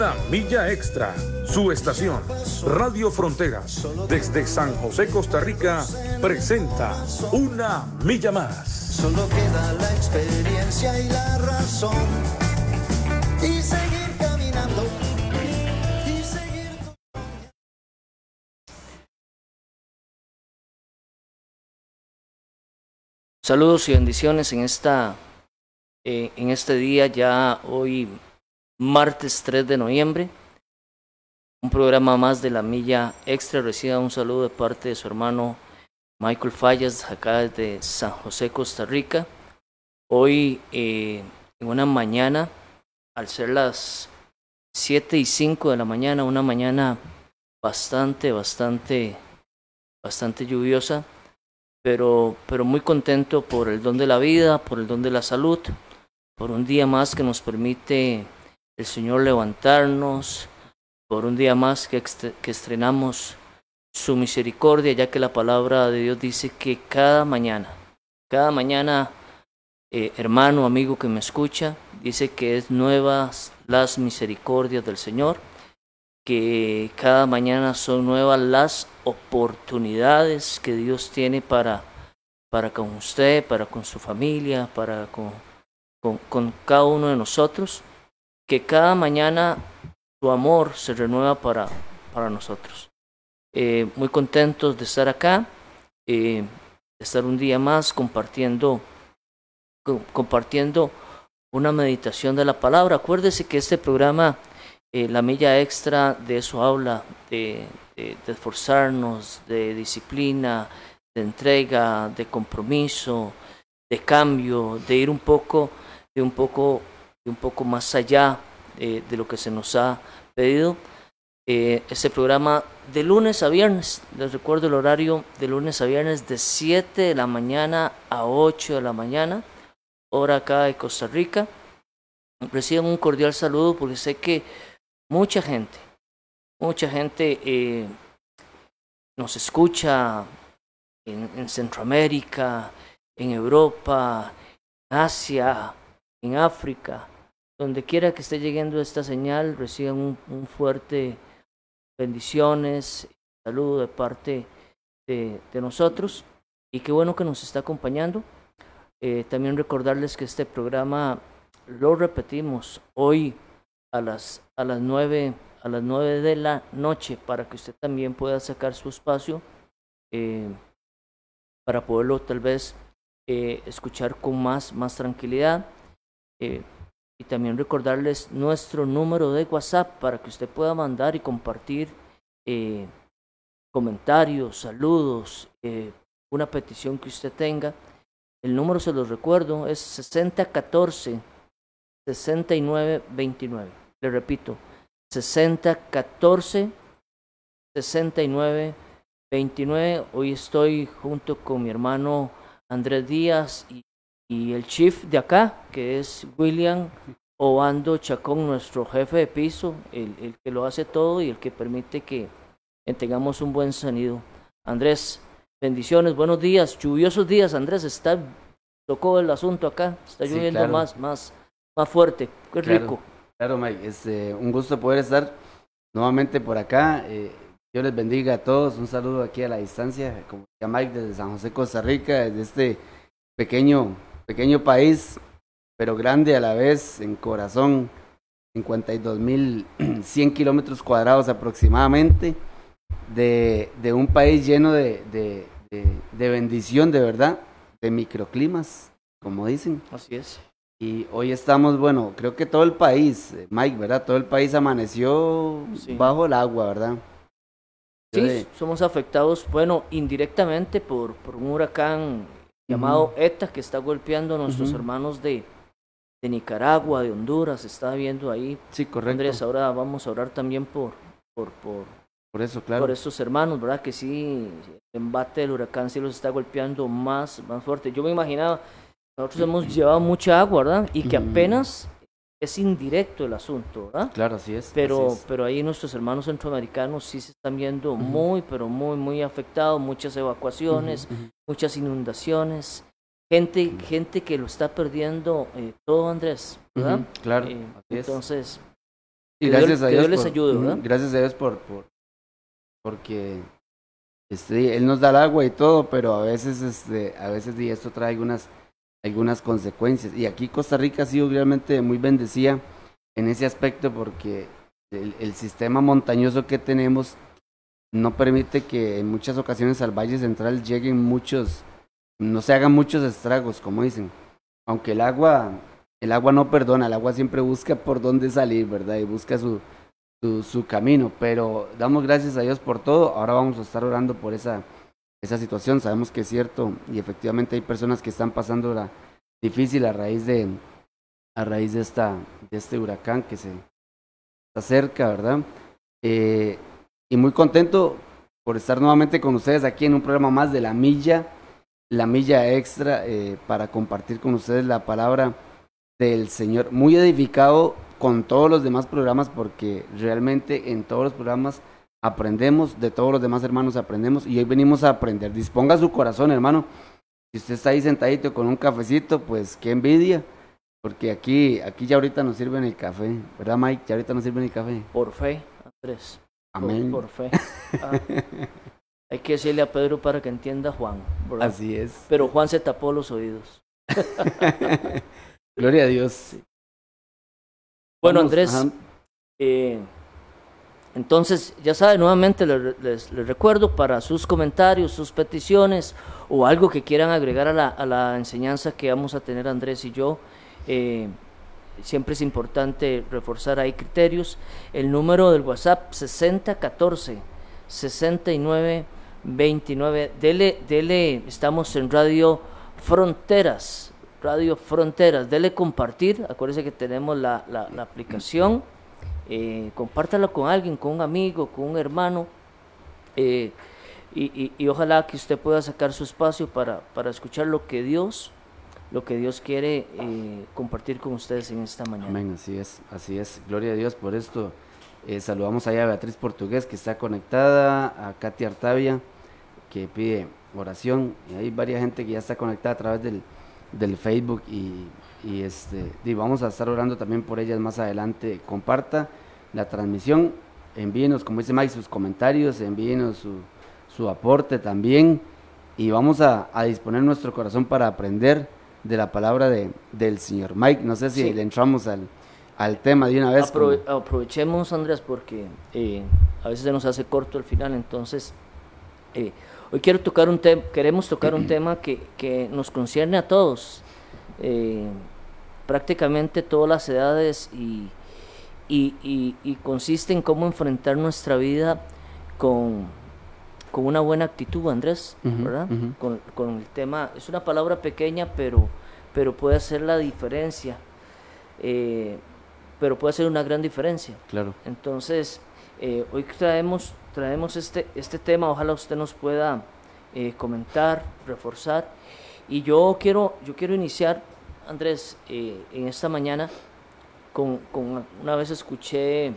Una milla extra. Su estación, Radio Fronteras, desde San José, Costa Rica, presenta Una milla más. Solo queda la experiencia y la razón. Y seguir caminando. Y seguir. Saludos y bendiciones en esta eh, en este día ya hoy martes 3 de noviembre. Un programa más de la milla extra. Reciba un saludo de parte de su hermano Michael Fallas, acá desde San José, Costa Rica. Hoy, eh, en una mañana, al ser las 7 y 5 de la mañana, una mañana bastante, bastante, bastante lluviosa, pero, pero muy contento por el don de la vida, por el don de la salud, por un día más que nos permite el Señor levantarnos por un día más que, estrenamos su misericordia, ya que la palabra de Dios dice que cada mañana, cada mañana, eh, hermano, amigo que me escucha, dice que es nuevas las misericordias del Señor, que cada mañana son nuevas las oportunidades que Dios tiene para, para con usted, para con su familia, para con, con cada uno de nosotros que cada mañana tu amor se renueva para, para nosotros. Eh, muy contentos de estar acá, eh, de estar un día más compartiendo, compartiendo una meditación de la palabra. Acuérdese que este programa, eh, La Milla Extra, de eso habla, de, de, de esforzarnos, de disciplina, de entrega, de compromiso, de cambio, de ir un poco, de un poco un poco más allá eh, de lo que se nos ha pedido. Eh, este programa de lunes a viernes, les recuerdo el horario de lunes a viernes de 7 de la mañana a 8 de la mañana, hora acá de Costa Rica. Reciban un cordial saludo porque sé que mucha gente, mucha gente eh, nos escucha en, en Centroamérica, en Europa, Asia, en África, donde quiera que esté llegando esta señal, reciban un, fuerte bendiciones, saludo de parte de, de, nosotros y qué bueno que nos está acompañando. Eh, también recordarles que este programa lo repetimos hoy a las, a las 9 a las 9 de la noche para que usted también pueda sacar su espacio eh, para poderlo tal vez eh, escuchar con más, más tranquilidad. Eh, y también recordarles nuestro número de WhatsApp para que usted pueda mandar y compartir eh, comentarios, saludos, eh, una petición que usted tenga. El número se los recuerdo, es 6014 6929. Le repito, 6014 6929. Hoy estoy junto con mi hermano Andrés Díaz y y el chief de acá, que es William Obando Chacón, nuestro jefe de piso, el, el, que lo hace todo y el que permite que tengamos un buen sonido. Andrés, bendiciones, buenos días, lluviosos días, Andrés, está, tocó el asunto acá, está lloviendo sí, claro. más, más, más fuerte, qué claro, rico. Claro, Mike, es este, un gusto poder estar nuevamente por acá. Eh, Dios les bendiga a todos, un saludo aquí a la distancia, como decía Mike, desde San José, Costa Rica, desde este pequeño pequeño país, pero grande a la vez en corazón, 52.100 kilómetros cuadrados aproximadamente, de, de, un país lleno de, de, de, bendición, de verdad, de microclimas, como dicen. Así es. Y hoy estamos, bueno, creo que todo el país, Mike, ¿verdad? Todo el país amaneció sí. bajo el agua, ¿verdad? Sí, somos afectados, bueno, indirectamente por, por un huracán llamado. ETA que está golpeando a nuestros uh -huh. hermanos de, de, Nicaragua, de Honduras, está viendo ahí. Sí, correcto. Andrés, ahora vamos a orar también por, por, por, por eso, claro. Por estos hermanos, ¿verdad? Que sí, el embate del huracán sí los está golpeando más, más fuerte. Yo me imaginaba, nosotros hemos llevado mucha agua, ¿verdad? Y que apenas es indirecto el asunto, ¿verdad? Claro, así es. Pero, así es. pero ahí nuestros hermanos centroamericanos sí se están viendo uh -huh. muy, pero muy, muy afectados, muchas evacuaciones, uh -huh. muchas inundaciones, gente, uh -huh. gente que lo está perdiendo eh, todo, Andrés, ¿verdad? Claro. Eh, entonces, Y gracias Dios- a Dios. Dios les por- ayude, ¿verdad? Gracias a Dios por, por porque este, Él nos da el agua y todo, pero a veces, este, a veces y esto trae algunas, algunas consecuencias. Y aquí Costa Rica ha sido realmente muy bendecida en ese aspecto porque el, el sistema montañoso que tenemos no permite que en muchas ocasiones al Valle Central lleguen muchos, no se hagan muchos estragos, como dicen. Aunque el agua, el agua no perdona, el agua siempre busca por dónde salir, ¿verdad? Y busca su, su, su camino. Pero damos gracias a Dios por todo. Ahora vamos a estar orando por esa, esa situación. Sabemos que es cierto y efectivamente hay personas que están pasando la difícil a raíz de a raíz de esta de este huracán que se está cerca, ¿verdad? Eh, y muy contento por estar nuevamente con ustedes aquí en un programa más de la milla, la milla extra, eh, para compartir con ustedes la palabra del Señor. Muy edificado con todos los demás programas porque realmente en todos los programas aprendemos, de todos los demás hermanos aprendemos y hoy venimos a aprender. Disponga su corazón, hermano. Si usted está ahí sentadito con un cafecito, pues qué envidia. Porque aquí, aquí ya ahorita nos sirven el café, ¿verdad Mike? Ya ahorita nos sirven el café. Por fe, Andrés. Amén. Por, fe. Ah, hay que decirle a Pedro para que entienda a Juan. ¿verdad? Así es. Pero Juan se tapó los oídos. Gloria a Dios. Bueno, Andrés, eh, entonces, ya sabe, nuevamente le- les, recuerdo para sus comentarios, sus peticiones o algo que quieran agregar a la, a la enseñanza que vamos a tener Andrés y yo. eh, siempre es importante reforzar ahí criterios. El número del WhatsApp 6014 6929. Dele, dele, estamos en Radio Fronteras. Radio Fronteras. Dele compartir. Acuérdese que tenemos la, la- la aplicación. Eh, compártala con alguien, con un amigo, con un hermano. eh, y ojalá que usted pueda sacar su espacio para, para escuchar lo que Dios, lo que Dios quiere eh, compartir con ustedes en esta mañana. Amén, así es, así es. Gloria a Dios por esto. Eh, saludamos allá a Beatriz Portugués que está conectada, a Katy Artavia que pide oración. Y hay varias gente que ya está conectada a través del, del Facebook y, y este, y vamos a estar orando también por ellas más adelante. Comparta la transmisión, envíenos, como dice Mike, sus comentarios, envíenos su, su aporte también y vamos a, a disponer nuestro corazón para aprender de la palabra de, del Señor. Mike, no sé si Sí. le entramos al, al tema de una vez. Aprove- como- aprovechemos, Andrés, porque eh, a veces se nos hace corto el final, entonces eh, hoy quiero tocar un queremos tocar un tema que, que nos concierne a todos, eh, prácticamente todas las edades y, y, y- y consiste en cómo enfrentar nuestra vida con, con una buena actitud, Andrés, ¿verdad? Con, con el tema, es una palabra pequeña, pero, pero puede hacer la diferencia. eh, pero puede hacer una gran diferencia. Claro. Entonces, eh, hoy traemos, traemos este, este tema, ojalá usted nos pueda eh, comentar, reforzar. Y yo quiero, yo quiero iniciar, Andrés, en esta mañana, con, con una vez escuché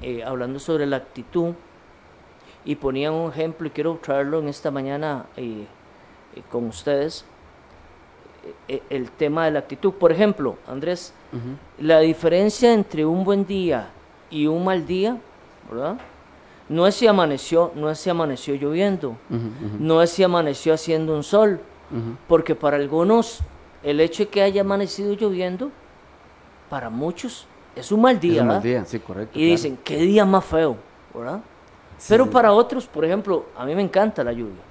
eh, hablando sobre la actitud y ponían un ejemplo y quiero traerlo en esta mañana eh, eh, con ustedes, el tema de la actitud. Por ejemplo, Andrés, la diferencia entre un buen día y un mal día, ¿verdad? No es si amaneció, no es si amaneció lloviendo, no es si amaneció haciendo un sol, porque para algunos el hecho de que haya amanecido lloviendo, para muchos es un mal día, Es un mal ¿verdad? día, sí, correcto. Y claro. dicen, qué día más feo, ¿verdad? Sí, Pero sí, para otros, por ejemplo, a mí me encanta la lluvia.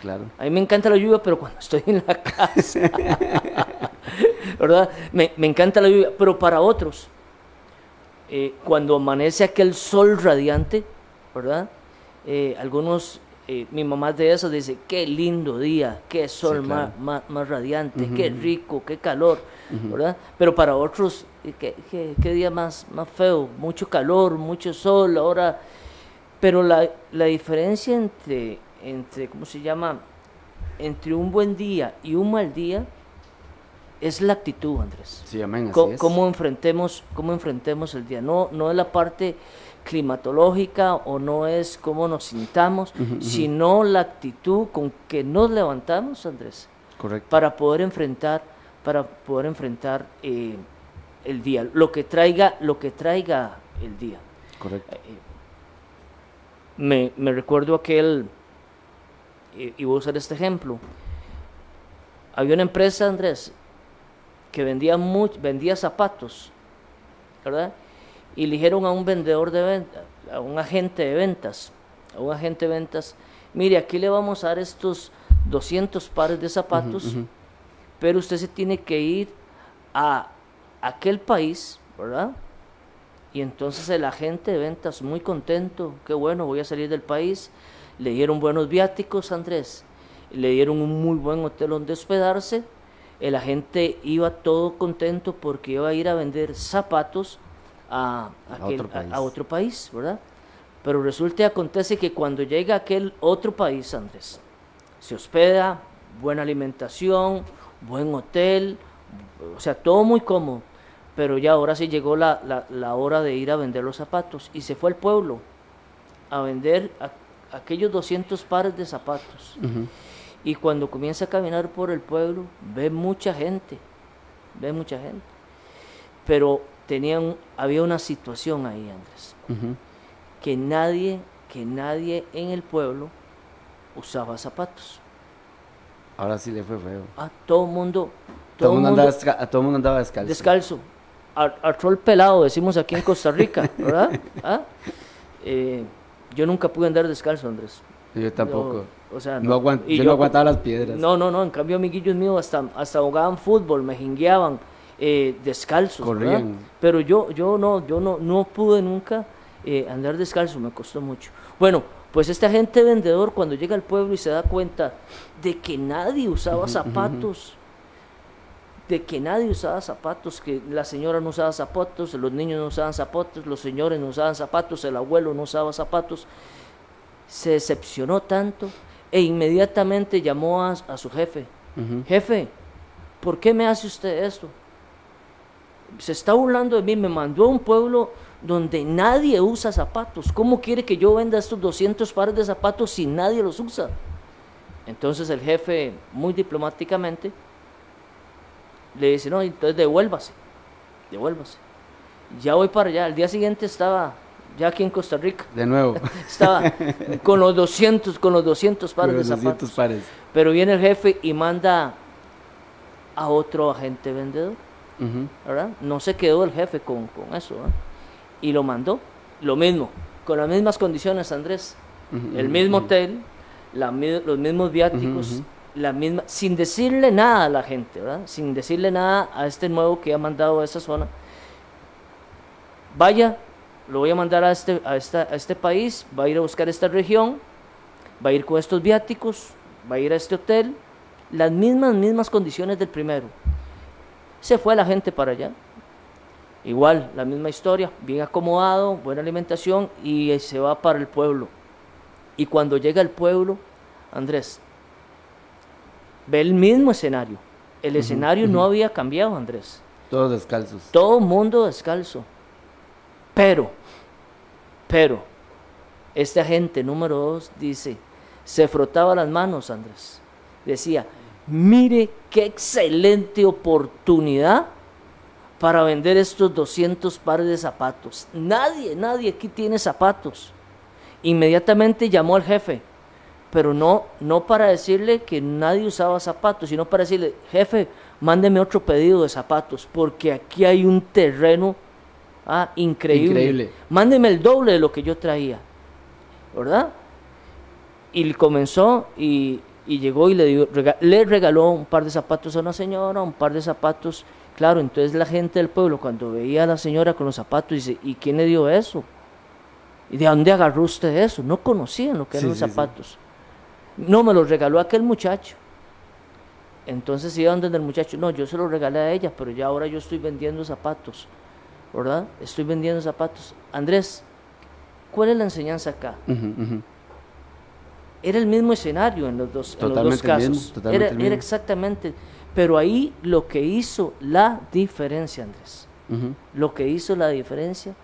Claro. A mí me encanta la lluvia, pero cuando estoy en la casa, ¿verdad? Me, me encanta la lluvia, pero para otros, eh, cuando amanece aquel sol radiante, ¿verdad? Eh, algunos, eh, mi mamá de esas dice, qué lindo día, qué sol Sí, más, claro. más, más radiante, qué rico, qué calor. ¿verdad? Pero para otros, qué, qué- qué día más, más feo, mucho calor, mucho sol, ahora... Pero la, la diferencia entre, entre, ¿cómo se llama? Entre un buen día y un mal día es la actitud, Andrés. Sí, amén, así Co- es. cómo enfrentemos cómo enfrentemos el día no no es la parte climatológica o no es cómo nos sintamos sino la actitud con que nos levantamos Andrés Correcto. para poder enfrentar para poder enfrentar eh, el día, lo que traiga, lo que traiga el día. Correcto. Me, me recuerdo aquel, y, y voy a usar este ejemplo. Había una empresa, Andrés, que vendía, much- vendía zapatos, ¿verdad? Y le dijeron a un vendedor de ventas, a un agente de ventas, a un agente de ventas, mire, aquí le vamos a dar estos 200 pares de zapatos, pero usted se tiene que ir a aquel país, ¿verdad? Y entonces el agente de ventas muy contento, qué bueno, voy a salir del país. Le dieron buenos viáticos, Andrés. Le dieron un muy buen hotel donde hospedarse. El agente iba todo contento porque iba a ir a vender zapatos a, aquel- otro país. a otro país, ¿verdad? Pero resulta y acontece que cuando llega a aquel otro país, Andrés, se hospeda, buena alimentación, buen hotel, o sea, todo muy cómodo. Pero ya ahora sí llegó la, la- la hora de ir a vender los zapatos y se fue al pueblo a vender a- aquellos 200 pares de zapatos. Y cuando comienza a caminar por el pueblo, ve mucha gente, ve mucha gente. Pero tenían, había una situación ahí, Andrés, que nadie, que nadie en el pueblo usaba zapatos. Ahora sí le fue feo. Ah, todo el mundo, Todo mundo andaba, desca- todo mundo andaba descalzo. descalzo. Artró el pelado, decimos aquí en Costa Rica, ¿verdad? ¿Ah? Eh, yo nunca pude andar descalzo, Andrés. Yo tampoco. No, o sea, No aguant- y yo no aguantaba las piedras. No, no, no. En cambio, amiguillos míos hasta, hasta jugaban fútbol, me jingueaban eh, descalzos. ¿verdad? Corrían. Pero yo, yo no, yo no, no pude nunca eh, andar descalzo, me costó mucho. Bueno, pues este agente vendedor cuando llega al pueblo y se da cuenta de que nadie usaba zapatos, de que nadie usaba zapatos, que la señora no usaba zapatos, los niños no usaban zapatos, los señores no usaban zapatos, el abuelo no usaba zapatos, se decepcionó tanto e inmediatamente llamó a, a su jefe. Jefe, ¿por qué me hace usted esto? Se está burlando de mí, me mandó a un pueblo donde nadie usa zapatos. ¿Cómo quiere que yo venda estos 200 pares de zapatos si nadie los usa? Entonces el jefe, muy diplomáticamente, le dice, no, entonces devuélvase, devuélvase. Ya voy para allá, al día siguiente estaba ya aquí en Costa Rica, De nuevo. estaba con los 200, con los 200 pares Con de los 200 zapatos. pares. Pero viene el jefe y manda a otro agente vendedor. ¿verdad? No se quedó el jefe con, con eso, ¿verdad? Y lo mandó, lo mismo, con las mismas condiciones, Andrés. El mismo hotel, la los mismos viáticos, la misma, sin decirle nada a la gente, ¿verdad? Sin decirle nada a este nuevo que ha mandado a esa zona. Vaya, lo voy a mandar a este, a, esta, a este país, va a ir a buscar esta región, va a ir con estos viáticos, va a ir a este hotel, las mismas, mismas condiciones del primero. Se fue la gente para allá. Igual, la misma historia, bien acomodado, buena alimentación y se va para el pueblo. Y cuando llega al pueblo, Andrés, ve el mismo escenario. El escenario no había cambiado, Andrés. Todos descalzos. Todo mundo descalzo. Pero, pero, este agente número dos dice, se frotaba las manos, Andrés. Decía, mire qué excelente oportunidad para vender estos 200 pares de zapatos. Nadie, nadie aquí tiene zapatos. Inmediatamente llamó al jefe, pero no, no para decirle que nadie usaba zapatos, sino para decirle, jefe, mándeme otro pedido de zapatos, porque aquí hay un terreno ah, increíble. Increíble. Mándeme el doble de lo que yo traía, ¿verdad? Y comenzó y, y llegó y le, dio- rega- le regaló un par de zapatos a una señora, un par de zapatos. Claro, entonces la gente del pueblo cuando veía a la señora con los zapatos dice, ¿y quién le dio eso? ¿Y de dónde agarró usted eso? No conocían lo que eran Sí, los sí, sí. zapatos. No, me los regaló aquel muchacho. Entonces iban donde el muchacho, no, yo se los regalé a ella, pero ya ahora yo estoy vendiendo zapatos, ¿verdad? Estoy vendiendo zapatos. Andrés, ¿cuál es la enseñanza acá? Era el mismo escenario en los dos, en los dos mismo, casos. totalmente era, exactamente. Pero ahí lo que hizo la diferencia, Andrés, lo que hizo la diferencia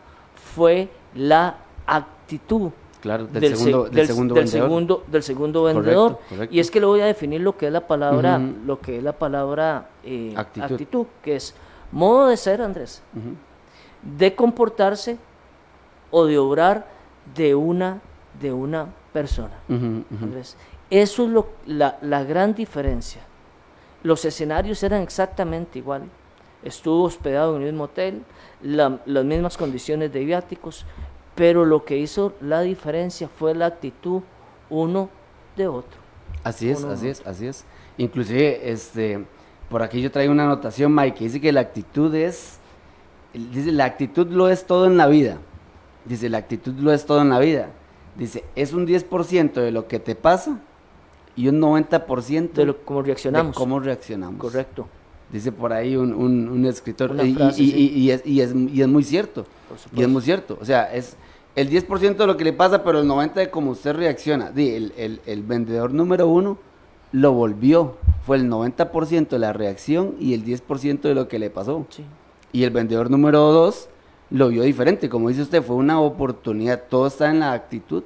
fue la actitud Claro, del, se- segundo, del, segundo del vendedor. segundo- del segundo Correcto, vendedor. correcto. Y es que le voy a definir lo que es la palabra, lo que es la palabra eh, Actitud. actitud. que es modo de ser, Andrés. De comportarse o de obrar de una, de una persona. Eso es lo, la, la gran diferencia. Los escenarios eran exactamente igual. Estuvo hospedado en el mismo hotel, la- las mismas condiciones de viáticos, pero lo que hizo la diferencia fue la actitud uno de otro. Así es, así es, así es. Inclusive, este, por aquí yo traigo una anotación, Mike, que dice que la actitud es, dice, la actitud lo es todo en la vida. Dice, la actitud lo es todo en la vida. Dice, es un 10% de lo que te pasa y un 90% De lo, cómo reaccionamos. de cómo reaccionamos. Correcto, Dice por ahí un, un- un escritor. Y, frase, y- sí. y- y es, y, es, y es muy cierto. Y es muy cierto. O sea, es el 10% de lo que le pasa, pero el 90% de cómo usted reacciona. El, el- el vendedor número uno lo volvió. Fue el 90% de la reacción y el 10% de lo que le pasó. Sí. Y el vendedor número dos lo vio diferente. Como dice usted, fue una oportunidad. Todo está en la actitud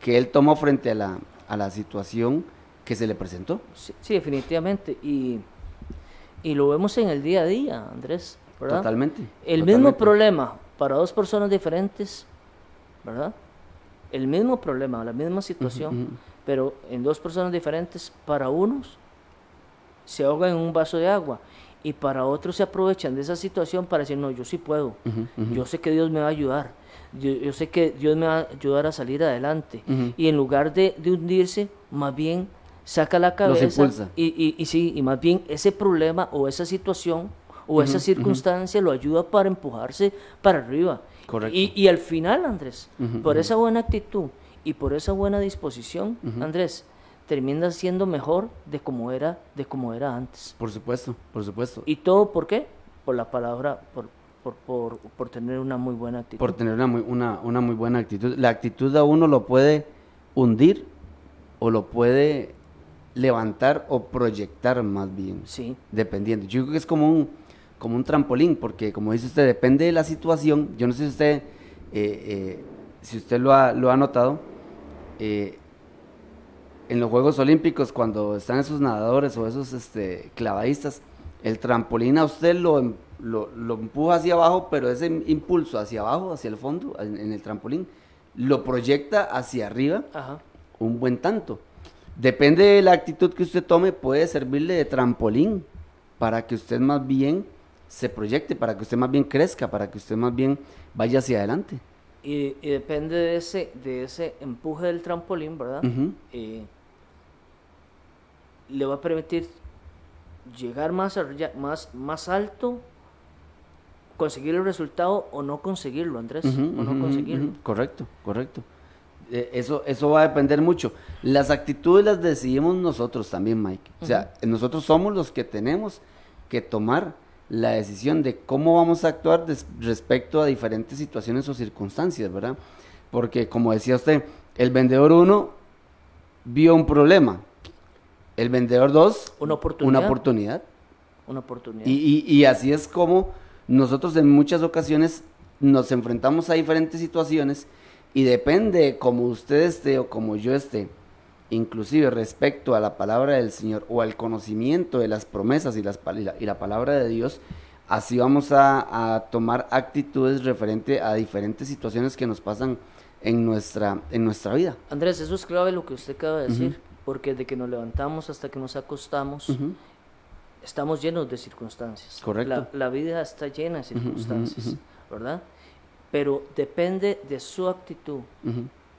que él tomó frente a la, a la situación que se le presentó. Sí, sí, definitivamente. Y, y lo vemos en el día a día, Andrés. ¿verdad? Totalmente. El totalmente. mismo problema para dos personas diferentes, ¿verdad? El mismo problema, la misma situación, pero en dos personas diferentes, para unos se ahogan en un vaso de agua y para otros se aprovechan de esa situación para decir, no, yo sí puedo, yo sé que Dios me va a ayudar, yo, yo sé que Dios me va a ayudar a salir adelante. Y en lugar de, de hundirse, más bien saca la cabeza y, y, y sí, y más bien ese problema o esa situación o esa circunstancia lo ayuda para empujarse para arriba. Correcto. Y, y al final, Andrés, por esa buena actitud y por esa buena disposición, Andrés, termina siendo mejor de como era, de como era antes. Por supuesto, por supuesto. ¿Y todo por qué? Por la palabra, por, por, por, por tener una muy buena actitud. Por tener una muy, una, una muy buena actitud. La actitud a uno lo puede hundir o lo puede levantar o proyectar más bien. Sí, Dependiendo. Yo creo que es como un, como un trampolín, porque como dice usted, depende de la situación. Yo no sé si usted, eh, eh, si usted lo ha, lo ha notado, eh, en los Juegos Olímpicos, cuando están esos nadadores o esos este, clavadistas, el trampolín a usted lo, em- lo, lo empuja hacia abajo, pero ese impulso hacia abajo, hacia el fondo, en, en el trampolín, lo proyecta hacia arriba ajá. un buen tanto. Depende de la actitud que usted tome, puede servirle de trampolín para que usted más bien se proyecte, para que usted más bien crezca, para que usted más bien vaya hacia adelante. Y, y depende de ese, de ese empuje del trampolín, ¿verdad? Le va a permitir llegar más, más, más alto, conseguir el resultado o no conseguirlo, Andrés, o no. Correcto, correcto. Eh, eso, eso va a depender mucho. Las actitudes las decidimos nosotros también, Mike. O sea, nosotros somos los que tenemos que tomar la decisión de cómo vamos a actuar respecto a diferentes situaciones o circunstancias, ¿verdad? Porque, como decía usted, el vendedor 1 vio un problema. El vendedor 2, Una oportunidad. Una oportunidad. Una oportunidad. Y, y- y así es como nosotros en muchas ocasiones nos enfrentamos a diferentes situaciones y depende de cómo usted esté o como yo esté, inclusive respecto a la palabra del Señor o al conocimiento de las promesas y, las, y la, y la palabra de Dios, así vamos a, a tomar actitudes referente a diferentes situaciones que nos pasan en nuestra, en nuestra vida. Andrés, eso es clave lo que usted acaba de decir, porque de que nos levantamos hasta que nos acostamos, Ujú. estamos llenos de circunstancias. Correcto. La, la vida está llena de circunstancias, ujú. ¿verdad? Pero depende de su actitud.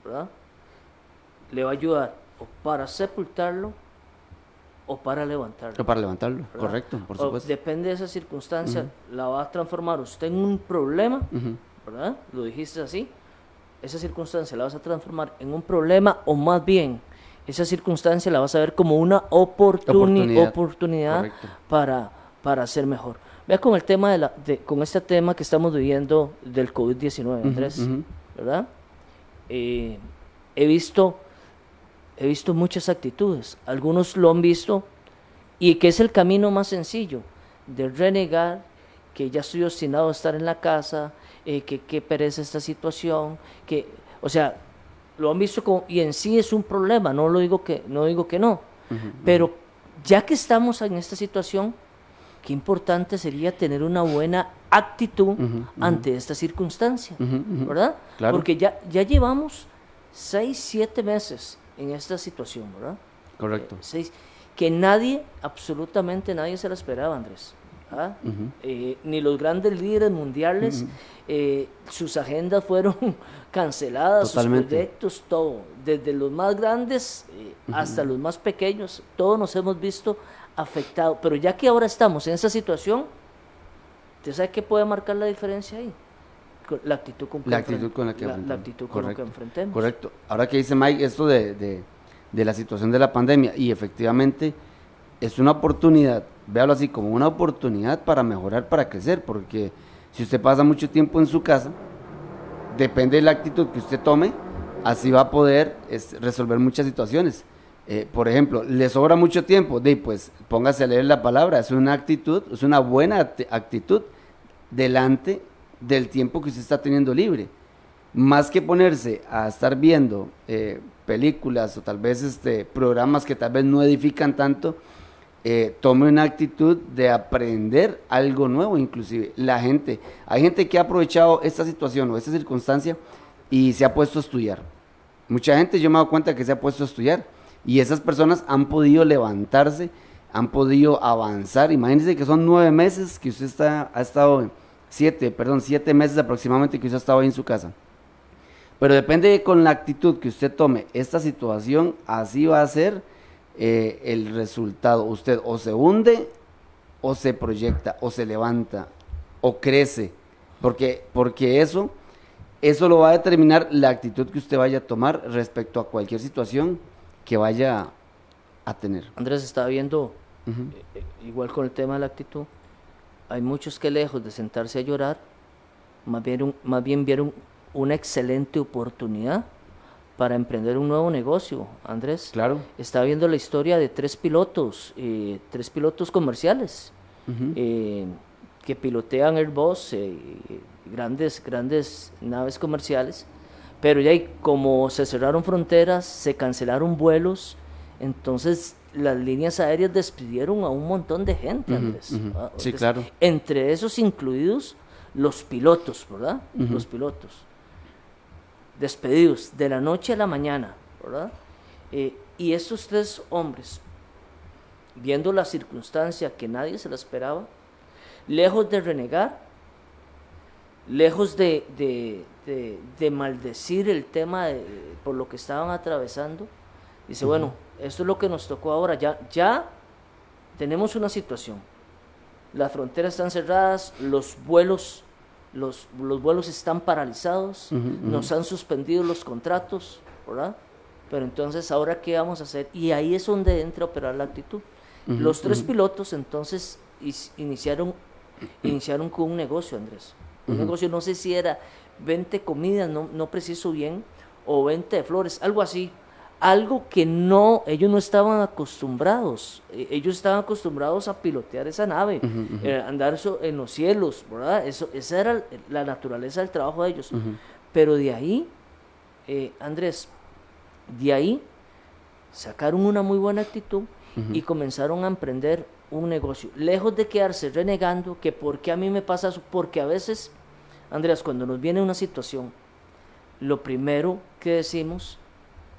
¿verdad? Le va a ayudar o para sepultarlo o para levantarlo. Para levantarlo, ¿verdad? correcto, por O supuesto. depende de esa circunstancia, la va a transformar usted en un problema. ¿verdad? Lo dijiste así. Esa circunstancia la vas a transformar en un problema o más bien esa circunstancia la vas a ver como una oportuni- Oportunidad. oportunidad, para, para ser mejor. Vea con el tema de la, de- con este tema que estamos viviendo del COVID-19, Andrés, ujú. ¿verdad? Eh, he visto he visto muchas actitudes. Algunos lo han visto y que es el camino más sencillo de renegar, que ya estoy obstinado a estar en la casa, eh, que, que pereza esta situación, que, o sea, lo han visto como, y en sí es un problema, no lo digo que, no digo que no, pero ya que estamos en esta situación, qué importante sería tener una buena actitud ante esta circunstancia, ¿verdad? Porque ya, ya llevamos seis, siete meses en esta situación, ¿verdad? Correcto. Eh, seis, que nadie, absolutamente nadie se la esperaba, Andrés. ¿Ah? Eh, ni los grandes líderes mundiales, eh, sus agendas fueron canceladas, sus proyectos, todo, desde los más grandes hasta los más pequeños, todos nos hemos visto afectados. Pero ya que ahora estamos en esa situación, ¿usted sabe qué puede marcar la diferencia ahí? La actitud con, la actitud con la que, la, actitud con la que enfrentemos. Correcto. Ahora que dice Mike esto de de la situación de la pandemia y efectivamente es una oportunidad, véalo así como una oportunidad para mejorar, para crecer, porque si usted pasa mucho tiempo en su casa, depende de la actitud que usted tome, así va a poder resolver muchas situaciones. Eh, por ejemplo, le sobra mucho tiempo, de pues póngase a leer la palabra, es una actitud, es una buena actitud delante del tiempo que usted está teniendo libre. Más que ponerse a estar viendo eh, películas o tal vez este, programas que tal vez no edifican tanto, eh, tome una actitud de aprender algo nuevo, inclusive. La gente, hay gente que ha aprovechado esta situación o esta circunstancia y se ha puesto a estudiar. Mucha gente, yo me he dado cuenta que se ha puesto a estudiar y esas personas han podido levantarse, han podido avanzar. Imagínense que son nueve meses que usted está, ha estado, siete, perdón, siete meses aproximadamente que usted ha estado ahí en su casa. Pero depende con la actitud que usted tome esta situación, así va a ser eh, el resultado. Usted o se hunde, o se proyecta, o se levanta, o crece. Porque, porque eso, eso lo va a determinar la actitud que usted vaya a tomar respecto a cualquier situación que vaya a tener. Andrés estaba viendo, eh, igual con el tema de la actitud, hay muchos que lejos de sentarse a llorar, más bien, más bien vieron una excelente oportunidad para emprender un nuevo negocio, Andrés. Claro. Está viendo la historia de tres pilotos, eh, tres pilotos comerciales eh, que pilotean Airbus, eh, grandes, grandes naves comerciales, pero ya como se cerraron fronteras, se cancelaron vuelos, entonces las líneas aéreas despidieron a un montón de gente, Andrés. Ah, sí, claro. Entre esos incluidos los pilotos, ¿verdad? Los pilotos despedidos de la noche a la mañana, ¿verdad? Eh, y estos tres hombres, viendo la circunstancia que nadie se la esperaba, lejos de renegar, lejos de, de, maldecir el tema por lo que estaban atravesando, dice, bueno, esto es lo que nos tocó ahora, ya, ya tenemos una situación, las fronteras están cerradas, los vuelos los, los vuelos están paralizados, nos han suspendido los contratos, ¿verdad? Pero entonces, ¿ahora qué vamos a hacer? Y ahí es donde entra a operar la actitud. los tres pilotos entonces iniciaron, iniciaron con un negocio, Andrés. Un negocio, no sé si era vente comida, no, no preciso bien, o vente de flores, algo así algo que no, ellos no estaban acostumbrados. E, ellos estaban acostumbrados a pilotear esa nave, eh, andar en los cielos, ¿verdad? Eso, esa era la naturaleza del trabajo de ellos. Pero de ahí, eh, Andrés, de ahí sacaron una muy buena actitud y comenzaron a emprender un negocio. Lejos de quedarse renegando que por qué a mí me pasa eso, porque a veces, Andrés, cuando nos viene una situación, lo primero que decimos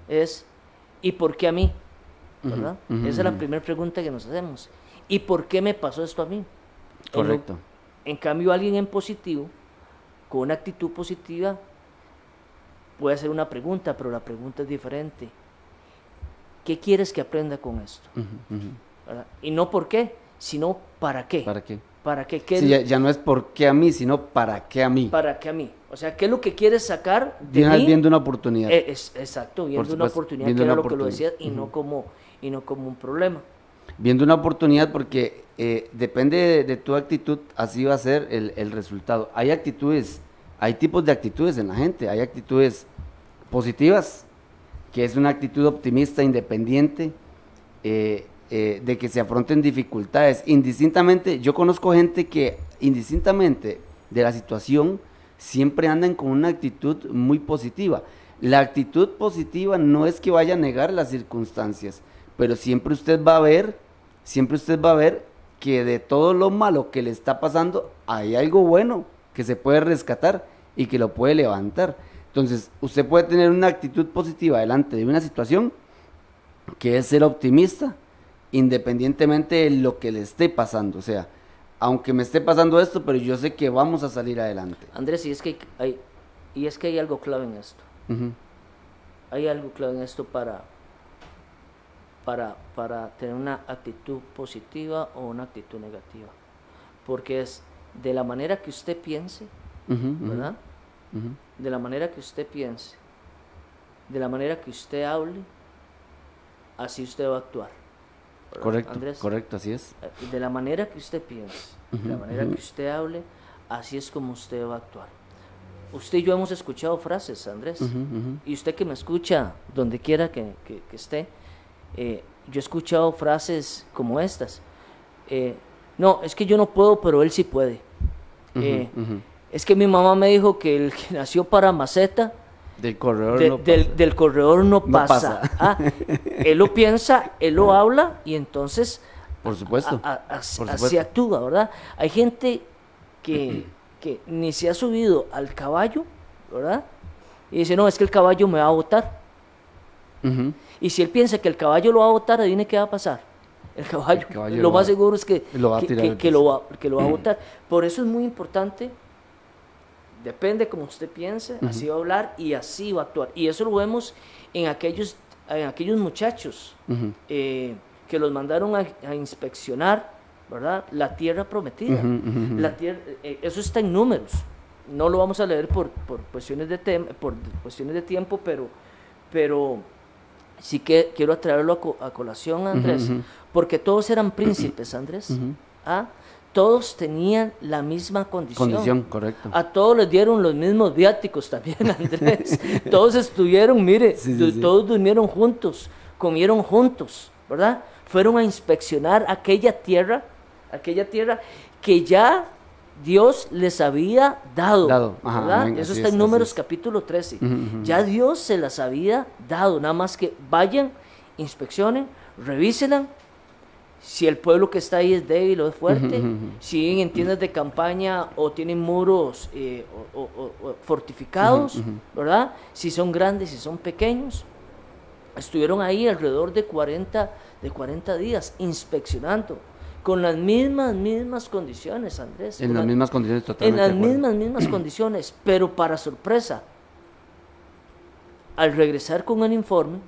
es ¿y por qué a mí? ¿verdad? Esa es la primera pregunta que nos hacemos. ¿Y por qué me pasó esto a mí? Correcto. En, cambio, alguien en positivo, con una actitud positiva, puede hacer una pregunta, pero la pregunta es diferente. ¿Qué quieres que aprenda con esto? Y no por qué, sino para qué. ¿Para qué? ¿Para qué? ya, no es por qué a mí, sino para qué a mí. ¿Para qué a mí? O sea, ¿qué es lo que quieres sacar de mí? Viendo una oportunidad. Eh, es, exacto, viendo una oportunidad, que era lo que lo decía, y, no como, y no como un problema. Viendo una oportunidad porque eh, depende de, tu actitud, así va a ser el, el, resultado. Hay actitudes, hay tipos de actitudes en la gente. Hay actitudes positivas, que es una actitud optimista, independiente, eh, eh, de que se afronten dificultades. Indistintamente, yo conozco gente que indistintamente de la situación, siempre andan con una actitud muy positiva. La actitud positiva no es que vaya a negar las circunstancias, pero siempre usted va a ver, siempre usted va a ver que de todo lo malo que le está pasando, hay algo bueno que se puede rescatar y que lo puede levantar. Entonces, usted puede tener una actitud positiva delante de una situación que es ser optimista, independientemente de lo que le esté pasando. O sea, aunque me esté pasando esto, pero yo sé que vamos a salir adelante. Andrés, y es que hay, y es que hay algo clave en esto. Hay algo clave en esto para, para, para tener una actitud positiva o una actitud negativa. Porque es de la manera que usted piense, ¿verdad? De la manera que usted piense, de la manera que usted hable, así usted va a actuar. ¿Verdad, Correcto, Andrés? correcto, así es. Eh, De la manera que usted piense, de la manera ujú. que usted hable, así es como usted va a actuar. Usted y yo hemos escuchado frases, Andrés. Ujú, ujú. Y usted que me escucha, donde quiera que, que- que esté, eh, yo he escuchado frases como estas. Eh, no, es que yo no puedo, pero él sí puede. Eh. Es que mi mamá me dijo que el que nació para maceta, Del corredor de- no del, pasa. del corredor no No pasa. pasa. Ah, él lo piensa, él lo habla y entonces Por supuesto. a- a- as- por así actúa, ¿verdad? Hay gente que, que ni se ha subido al caballo, ¿verdad? Y dice, no, es que el caballo me va a botar. Ujú. Y si él piensa que el caballo lo va a botar, adivine qué va a pasar. El caballo, El caballo lo lo más seguro es que, lo va a que, tirar que- al que piso. lo va, que lo va a botar. Por eso es muy importante, depende como usted piense, así va a hablar y así va a actuar. Y eso lo vemos en aquellos, en aquellos muchachos Ujú. eh, que los mandaron a, a inspeccionar, ¿verdad? La tierra prometida. Ujú, ujú. La tierra, eh, eso está en números. No lo vamos a leer por, por cuestiones de tem- por cuestiones de tiempo, pero, pero sí que quiero traerlo a, co- a colación, Andrés, porque todos eran príncipes, Andrés. ¿ah? Todos tenían la misma condición. Condición, correcto. A todos les dieron los mismos viáticos también, Andrés. todos estuvieron, mire, Sí, sí, du- sí. todos durmieron juntos, comieron juntos, ¿verdad? Fueron a inspeccionar aquella tierra, aquella tierra que ya Dios les había dado. Dado, ajá, ¿verdad? Eso está es, en Números es. capítulo 13. Ujú, ujú. Ya Dios se las había dado, nada más que vayan, inspeccionen, revísenla. Si el pueblo que está ahí es débil o es fuerte, ujú. si viven en tiendas de campaña o tienen muros eh, o- o- o- o fortificados. ¿verdad? Si son grandes, si son pequeños. Estuvieron ahí alrededor de 40, de 40 días inspeccionando, con las mismas, mismas condiciones, Andrés. En las la- mismas condiciones en totalmente. las de acuerdo. mismas, mismas condiciones, pero para sorpresa, al regresar con el informe.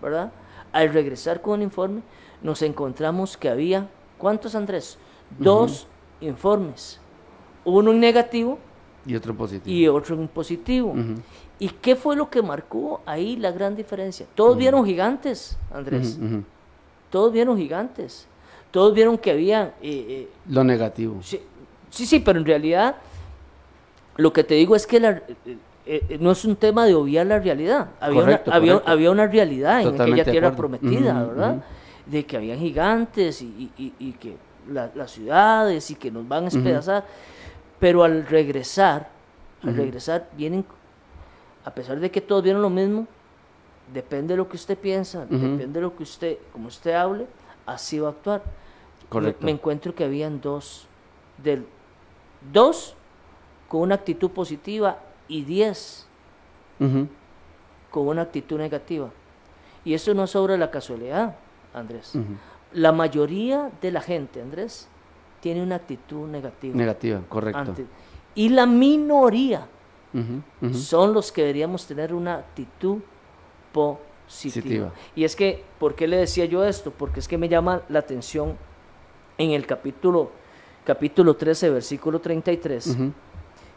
¿verdad? Al regresar con el informe, nos encontramos que había, ¿cuántos Andrés? Dos informes, uno en negativo Y otro positivo. y otro en positivo. ¿Y qué fue lo que marcó ahí la gran diferencia? Todos vieron gigantes, Andrés, todos vieron gigantes, todos vieron que había... eh, eh, Lo negativo. Sí, sí, sí, pero en realidad lo que te digo es que la- eh, eh, no es un tema de obviar la realidad. Había, Correcto, una, había, correcto. había una realidad en aquella tierra prometida, ¿verdad? De que habían gigantes y, y- y- y que la- las ciudades y que nos van a despedazar. Pero al regresar, al regresar, vienen, a pesar de que todos vieron lo mismo, depende de lo que usted piensa, depende de lo que usted, como usted hable, así va a actuar. Me- Correcto. Me, encuentro que habían dos, del, dos con una actitud positiva y diez con una actitud negativa. Y eso no es obra de la casualidad, Andrés. La mayoría de la gente, Andrés, tiene una actitud negativa. Negativa, correcto. ante- y la minoría son los que deberíamos tener una actitud positiva. Positiva. Y es que, ¿por qué le decía yo esto? Porque es que me llama la atención en el capítulo, capítulo 13, versículo 33, Ujú.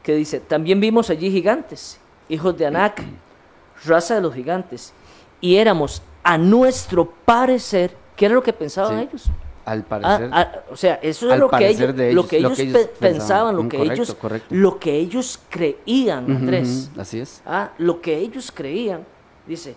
que dice, también vimos allí gigantes, hijos de Anac, raza de los gigantes, y éramos a nuestro parecer, ¿qué era lo que pensaban Sí. ellos? Al Ah, parecer. ah, o sea, eso es lo que ellos, lo ellos, que lo ellos, que ellos pe- pensaban. lo Mm, que correcto, ellos, correcto. lo que ellos creían, Andrés. Así es. Ah, lo que ellos creían, dice,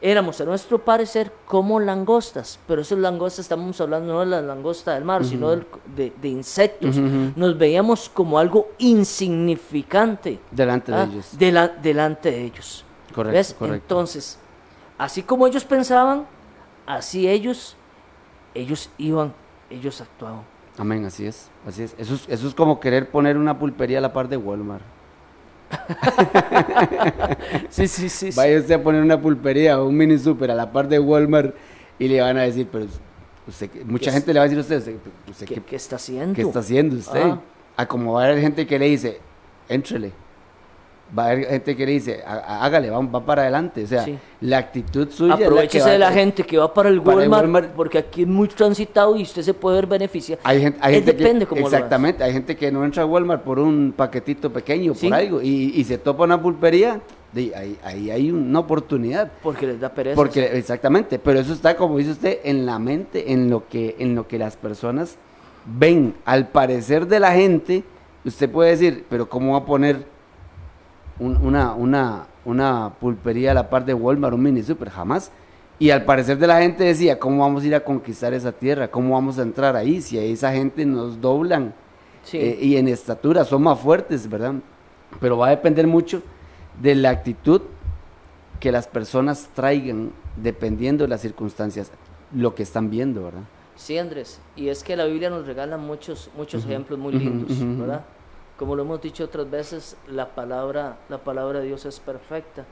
éramos a nuestro parecer como langostas, pero esas langostas estamos hablando no de la langosta del mar, sino del- de, de insectos. Nos veíamos como algo insignificante Delante ah, de ellos. dela- delante de ellos. Correcto, ¿Ves? correcto. Entonces, así como ellos pensaban, así ellos, ellos iban ellos actuaban. Amén, así es, así es. Eso es, eso es como querer poner una pulpería a la par de Walmart. Sí, sí, sí. Vaya usted a poner una pulpería o un mini super a la par de Walmart y le van a decir, pero usted, mucha ¿Qué gente le va a decir a usted, usted, usted ¿Qué, qué, qué está haciendo? qué está haciendo usted? Ah. A como va a haber gente que le dice, éntrele. Va a haber gente que le dice, "Há- hágale, va, va para adelante. O sea, Sí. la actitud suya es la Aprovechese de la gente que va para el Para el Walmart, porque aquí es muy transitado y usted se puede ver beneficiado. Hay gente, hay gente depende que, cómo exactamente, hay gente que no entra a Walmart por un paquetito pequeño, Sí. por algo, y, y se topa una pulpería, de, ahí, ahí hay una oportunidad. Porque les da pereza. Porque exactamente, pero eso está como dice usted en la mente, en lo que en lo que las personas ven. Al parecer de la gente, usted puede decir, pero cómo va a poner un- una una una pulpería a la par de Walmart, un mini super, jamás. Y al parecer de la gente decía, ¿cómo vamos a ir a conquistar esa tierra? ¿Cómo vamos a entrar ahí? Si a esa gente nos doblan Sí. eh, y en estatura son más fuertes, ¿verdad? Pero va a depender mucho de la actitud que las personas traigan dependiendo de las circunstancias, lo que están viendo, ¿verdad? Sí, Andrés. Y es que la Biblia nos regala muchos, muchos ejemplos muy lindos. ¿verdad? Como lo hemos dicho otras veces, la palabra, la palabra de Dios es perfecta.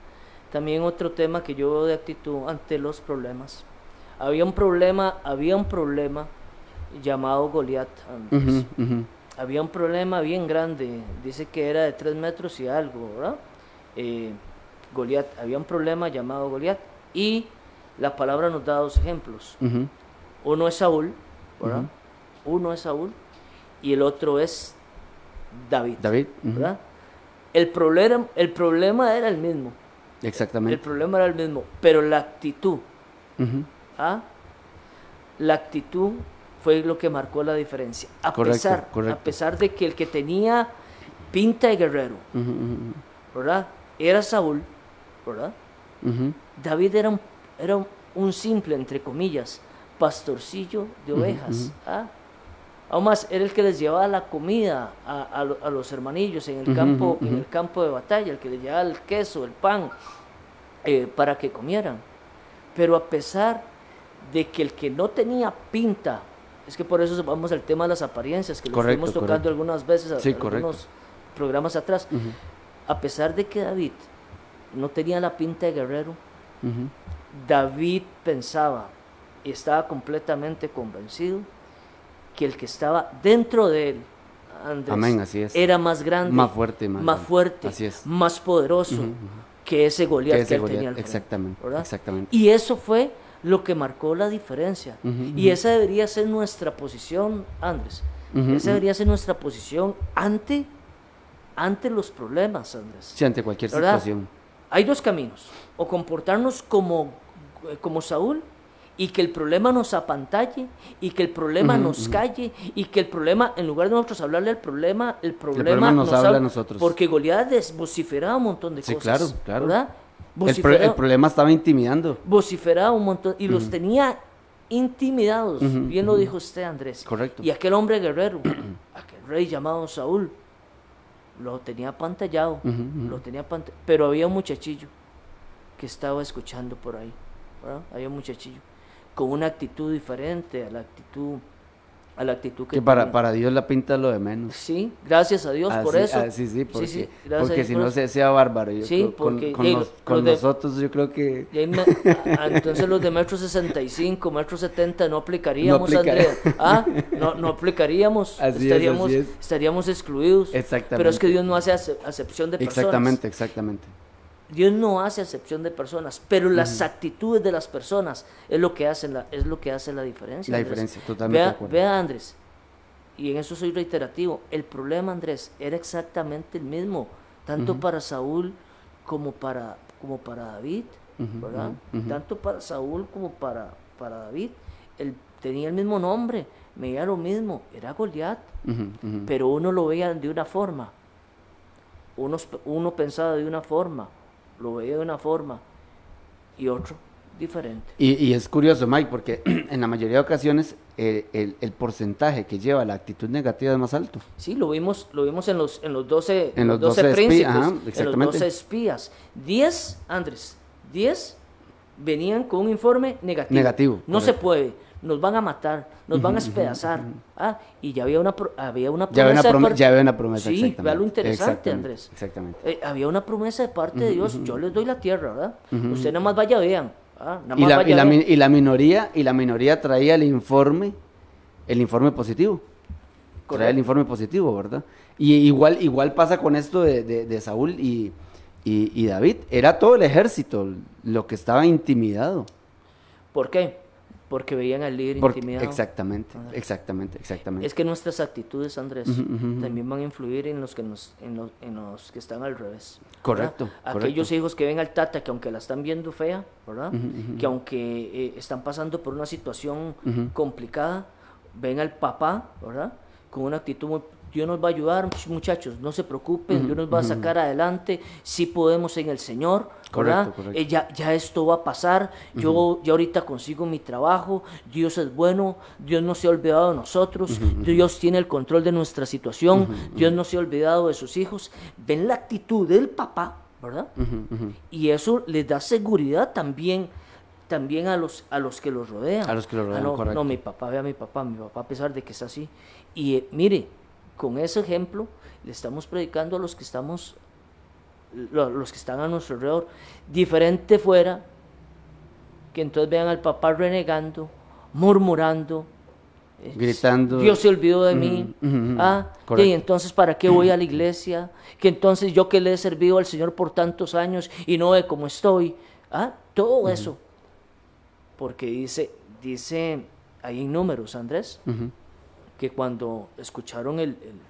También otro tema que yo veo de actitud ante los problemas. Había un problema, había un problema llamado Goliat. Andrés. Había un problema bien grande, dice que era de tres metros y algo, ¿verdad? Eh, Goliat, había un problema llamado Goliat. Y la palabra nos da dos ejemplos. Uno es Saúl, ¿verdad? Uno es Saúl y el otro es David, David. ¿verdad? El problema, el problema era el mismo, el exactamente. problema era el mismo, pero la actitud. ¿ah? La actitud fue lo que marcó la diferencia. A Correcto, pesar, correcto. a pesar de que el que tenía pinta de guerrero, ¿verdad? Era Saúl, ¿verdad? David era un, era un, simple, entre comillas, pastorcillo de ovejas. ¿ah? Aún más, era el que les llevaba la comida a, a a los hermanillos en el, Ujú, campo, ujú, en ujú. el campo de batalla, el que les llevaba el queso, el pan, eh, para que comieran. Pero a pesar de que el que no tenía pinta, es que por eso vamos al tema de las apariencias, que lo estuvimos tocando correcto. algunas veces, a- Sí, algunos programas atrás, Ujú, a pesar de que David no tenía la pinta de guerrero. David pensaba y estaba completamente convencido que el que estaba dentro de él, Andrés, Amén, así es. era más grande, Más fuerte, más fuerte, Así es. más poderoso que ese Goliat Que él tenía al frente, exactamente, ¿verdad? exactamente. Y eso fue lo que marcó la diferencia. Y esa debería ser nuestra posición, Andrés. Esa debería ser nuestra posición ante, ante los problemas, Andrés. Sí, ante cualquier ¿Verdad? situación. Hay dos caminos. O comportarnos como, eh, como Saúl y que el problema nos apantalle y que el problema nos calle y que el problema, en lugar de nosotros hablarle al problema, el problema, problema nos habla a nosotros. Porque Goliat des- vociferaba un montón de Sí, cosas. claro, claro. ¿verdad? El, pro- el problema estaba intimidando. vociferaba un montón y los tenía intimidados. Bien lo dijo usted, Andrés. Correcto. Y aquel hombre guerrero, aquel rey llamado Saúl, lo tenía pantallado, lo tenía pero había un muchachillo que estaba escuchando por ahí, ¿verdad? Había un muchachillo con una actitud diferente a la actitud a la actitud que Que para, para Dios la pinta lo de menos. Sí, gracias a Dios por eso. sí, porque, sí, porque si por no se sea bárbaro. Yo Sí, creo- porque, con los- con de- nosotros yo creo que... Ah, entonces los de metro 65, metro 70 no aplicaríamos, No Andrea. ¿Ah? No, no aplicaríamos. Así es, estaríamos, así es. estaríamos excluidos. Exactamente. Pero es que Dios no hace ace- acepción de personas. Exactamente, exactamente. Dios no hace acepción de personas, pero las actitudes de las personas es lo que hace la, es lo que hace la diferencia. La Andrés. diferencia, totalmente de Vea, acuerdo. vea, Andrés, y en eso soy reiterativo, el problema, Andrés, era exactamente el mismo, tanto para Saúl como para, como para David, ¿verdad? Tanto para Saúl como para, para David, él tenía el mismo nombre, veía lo mismo, era Goliat, pero uno lo veía de una forma, uno, uno pensaba de una forma, lo veía de una forma, y otro diferente. Y, y es curioso, Mike, porque en la mayoría de ocasiones eh, el, el porcentaje que lleva la actitud negativa es más alto. Sí, lo vimos, lo vimos en los, en los 12, En los 12 12 espí- príncipes, ajá, en los exactamente. 12 espías. 10, Andrés, 10 venían con un informe negativo. Negativo, No se puede, nos van a matar, nos van a despedazar. Ah, y ya había una, pro- había una Ya había una, promesa. ya había una promesa. Sí, vea lo interesante, Exactamente, Andrés. Exactamente. Eh, había una promesa de parte de Dios, yo les doy la tierra, ¿verdad? Ustedes nada más vaya, vean. ah, nada Y la, vaya, y, la, vean. mi- y la minoría y la minoría traía el informe el informe positivo traía el Correcto. informe positivo verdad y igual igual pasa con esto de, de- de Saúl y, y- y David era todo el ejército lo que estaba intimidado ¿Por qué? Porque veían al líder Porque- intimidado. exactamente exactamente exactamente Es que nuestras actitudes, Andrés, también van a influir en los que nos, en los, en los que están al revés. Correcto, Aquellos hijos que ven al tata, que aunque la están viendo fea, ¿verdad? Que aunque eh, están pasando por una situación complicada, ven al papá, ¿verdad? Con una actitud muy, Dios nos va a ayudar, much- muchachos, no se preocupen, Dios nos va a sacar adelante, sí podemos en el Señor, ¿verdad? Correcto, correcto. Eh, ya, ya esto va a pasar, yo ya ahorita consigo mi trabajo, Dios es bueno, Dios no se ha olvidado de nosotros, Dios tiene el control de nuestra situación, Dios no se ha olvidado de sus hijos. Ven la actitud del papá, ¿verdad? Y eso les da seguridad también también a los a los que los rodean. A los que los Ah, rodean, no, correcto. no, mi papá, vea a mi papá, mi papá a pesar de que está así. Y eh, mire, con ese ejemplo le estamos predicando a los que estamos lo- los que están a nuestro alrededor. Diferente fuera que entonces vean al papá renegando, murmurando, Gritando. Dios se olvidó de mí. Ah, Correcto. y entonces ¿para qué voy a la iglesia? Que entonces yo que le he servido al Señor por tantos años y no ve cómo estoy. Ah, todo eso. Porque dice, dice ahí en números, Andrés. Que cuando escucharon el, el-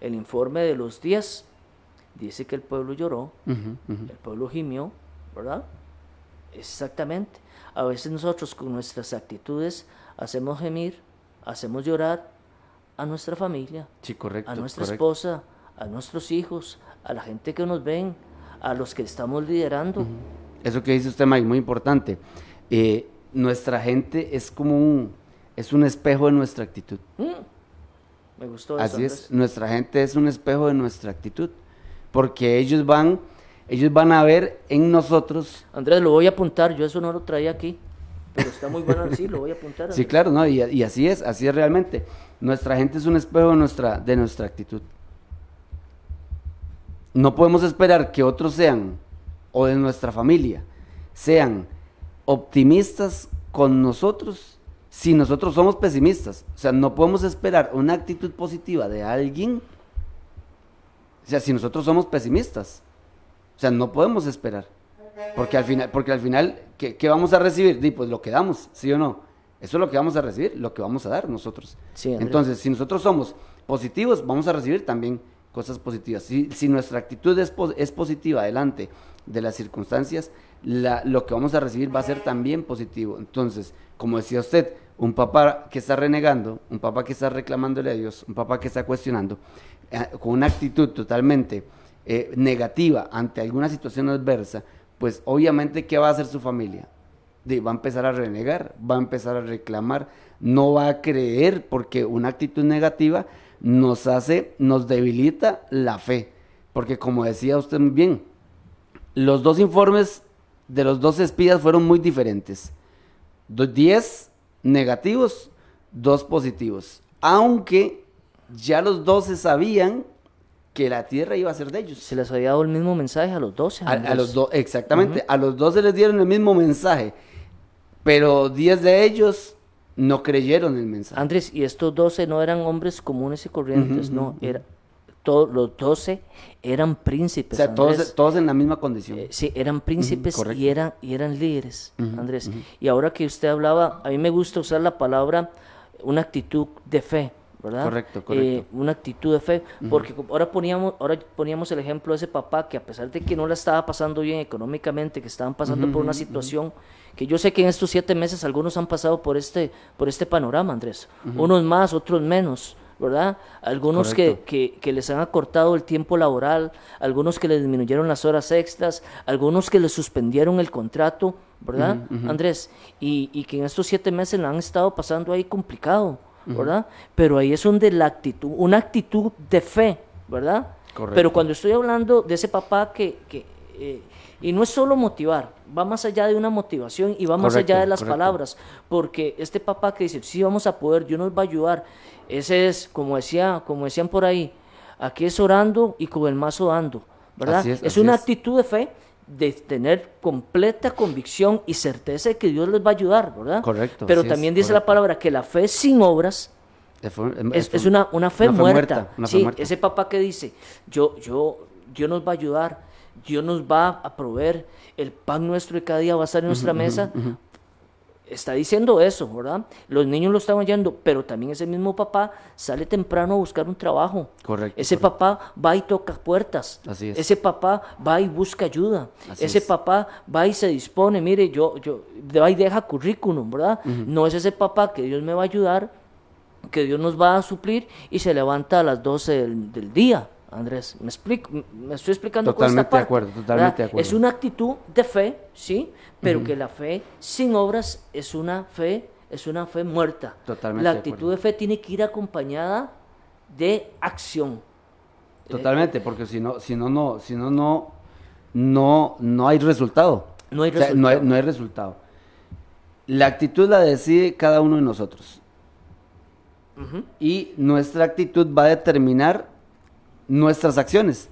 el informe de los días, dice que el pueblo lloró, Ujú, ujú. el pueblo gimió, ¿verdad? Exactamente. A veces nosotros con nuestras actitudes hacemos gemir, hacemos llorar a nuestra familia, Sí, correcto. a nuestra correcto. esposa, a nuestros hijos, a la gente que nos ven, a los que estamos liderando. Eso que dice usted, Mike, muy importante. Eh, nuestra gente es como un, es un espejo de nuestra actitud. Mm, Me gustó eso. Así es, nuestra gente es un espejo de nuestra actitud. Porque ellos van, ellos van a ver en nosotros. Andrés, lo voy a apuntar, yo eso no lo traía aquí, pero está muy bueno, sí, lo voy a apuntar. Sí, claro, ¿no? Y, y así es, así es realmente. Nuestra gente es un espejo de nuestra, de nuestra actitud. No podemos esperar que otros sean, o de nuestra familia, sean optimistas con nosotros si nosotros somos pesimistas. O sea, no podemos esperar una actitud positiva de alguien, o sea, si nosotros somos pesimistas. O sea, no podemos esperar. Porque al final, porque al final ¿qué, qué vamos a recibir? Di, pues lo que damos, ¿sí o no? Eso es lo que vamos a recibir, lo que vamos a dar nosotros. Sí. Entonces, si nosotros somos positivos, vamos a recibir también cosas positivas. Si, si nuestra actitud es, es positiva delante de las circunstancias, la- lo que vamos a recibir va a ser también positivo. Entonces, como decía usted, un papá que está renegando, un papá que está reclamándole a Dios, un papá que está cuestionando, eh, con una actitud totalmente eh, negativa ante alguna situación adversa, pues obviamente, ¿qué va a hacer su familia? va a empezar a renegar, va a empezar a reclamar, no va a creer porque una actitud negativa nos hace, nos debilita la fe. Porque como decía usted muy bien, los dos informes de los dos espías fueron muy diferentes. Do- 10 negativos, dos positivos. Aunque ya los 12 sabían que la tierra iba a ser de ellos. Se les había dado el mismo mensaje a los 12. A, a los dos, exactamente, a los dos se les dieron el mismo mensaje, pero 10 de ellos no creyeron el mensaje. Andrés, y estos 12 no eran hombres comunes y corrientes, no, ujú, era, todos los 12 eran o príncipes. sea, todos, todos en la misma condición. Eh, sí, eran príncipes y, eran, y eran líderes, Andrés. Y ahora que usted hablaba, a mí me gusta usar la palabra una actitud de fe, ¿verdad? Correcto, correcto. Eh, una actitud de fe, porque ahora poníamos, ahora poníamos el ejemplo de ese papá que a pesar de que no la estaba pasando bien económicamente, que estaban pasando por una situación que yo sé que en estos siete meses algunos han pasado por este, por este panorama, Andrés. Unos más, otros menos. ¿Verdad? Algunos que, que, que les han acortado el tiempo laboral, algunos que les disminuyeron las horas extras, algunos que les suspendieron el contrato, ¿verdad, Andrés? Y, y que en estos siete meses la han estado pasando ahí complicado, ¿verdad? Pero ahí es donde la actitud, una actitud de fe, ¿verdad? Correcto. Pero cuando estoy hablando de ese papá que, que, eh, Y no es solo motivar, va más allá de una motivación y va más Correcto, allá de las correcto. palabras, porque este papá que dice, sí vamos a poder, Dios nos va a ayudar, ese es, como, decía, como decían por ahí, aquí es orando y con el mazo dando, ¿verdad? Así es, así una es. actitud de fe, de tener completa convicción y certeza de que Dios les va a ayudar, ¿verdad? Correcto, Pero es, también dice la palabra que la fe sin obras Es, fu- una, una fe una fe muerta. fe sí, muerta. ese papá que dice, yo, yo, Dios nos va a ayudar, Dios nos va a proveer, el pan nuestro de cada día va a estar en nuestra mesa. Está diciendo eso, ¿verdad? Los niños lo están oyendo, pero también ese mismo papá sale temprano a buscar un trabajo. Correcto, Ese correcto. papá va y toca puertas. Así es. Ese papá va y busca ayuda. Así ese es. papá va y se dispone, mire, yo, yo, va y deja currículum, ¿verdad? No es ese papá que Dios me va a ayudar, que Dios nos va a suplir y se levanta a las 12 del, del día. Andrés, me explico, me estoy explicando con esta Totalmente de parte, acuerdo, totalmente ¿verdad? de acuerdo. Es una actitud de fe, sí, pero que la fe sin obras es una fe, es una fe muerta. Totalmente la actitud de fe tiene que ir acompañada de acción. Totalmente, porque si no, si no, no, si no, no, no, no hay resultado. No hay O sea, no hay, resultado. no hay resultado. La actitud la decide cada uno de nosotros. Y nuestra actitud va a determinar nuestras acciones.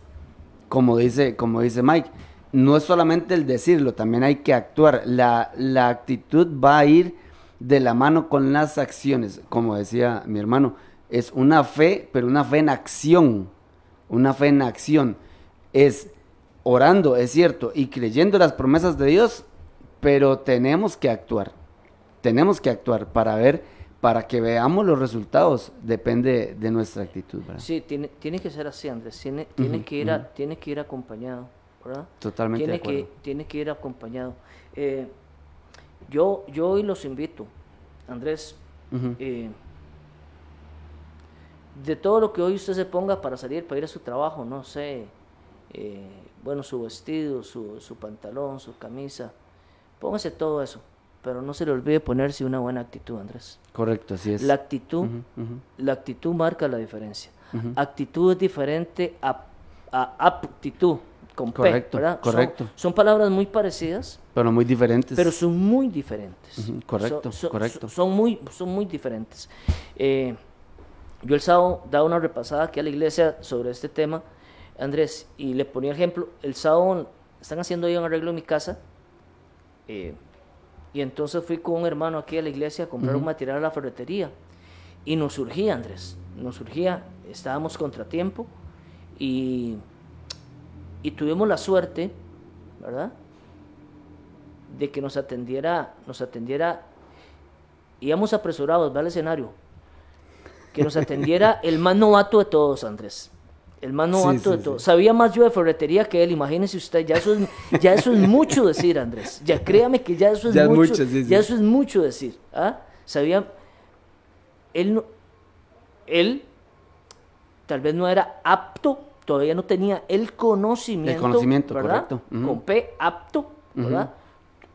Como dice, como dice Mike, no es solamente el decirlo, también hay que actuar. La, la actitud va a ir de la mano con las acciones. Como decía mi hermano, es una fe, pero una fe en acción. Una fe en acción. Es orando, es cierto, y creyendo las promesas de Dios, pero tenemos que actuar. Tenemos que actuar para ver, para que veamos los resultados. Depende de nuestra actitud, ¿verdad? Sí, tiene, tiene que ser así, Andrés. Tiene, tiene, que ir a- tiene que ir acompañado, ¿verdad? Totalmente tiene de acuerdo. que, tiene que ir acompañado. Eh, yo, yo hoy los invito, Andrés, eh, de todo lo que hoy usted se ponga para salir, para ir a su trabajo, no sé, eh, bueno, su vestido, su, su pantalón, su camisa, póngase todo eso, pero no se le olvide ponerse una buena actitud, Andrés. Correcto, así es. La actitud, la actitud marca la diferencia. Actitud es diferente a, a aptitud, con P, Correcto, ¿verdad? Correcto. Son, palabras muy parecidas, Pero muy diferentes. pero son muy diferentes. Correcto, Son- correcto. Son muy, son muy diferentes. Eh, yo el sábado daba una repasada aquí a la iglesia sobre este tema, Andrés, y le ponía ejemplo. El sábado están haciendo ahí un arreglo en mi casa, eh, y entonces fui con un hermano aquí a la iglesia a comprar un material a la ferretería, y nos surgía, Andrés, nos surgía, estábamos contratiempo, y, y tuvimos la suerte, ¿verdad? de que nos atendiera, nos atendiera, íbamos apresurados, va al escenario, que nos atendiera el más novato de todos, Andrés. El más novato sí, de sí. todos. Sabía más yo de ferretería que él, imagínese usted, ya eso es, ya eso es mucho decir, Andrés. Ya créame que ya eso es Ya mucho, mucho, sí, sí. ya eso es mucho decir. ¿ah? Sabía, él, no- él tal vez no era apto, todavía no tenía el conocimiento, conocimiento, ¿verdad? correcto. Ujú. Con P, apto, ¿verdad?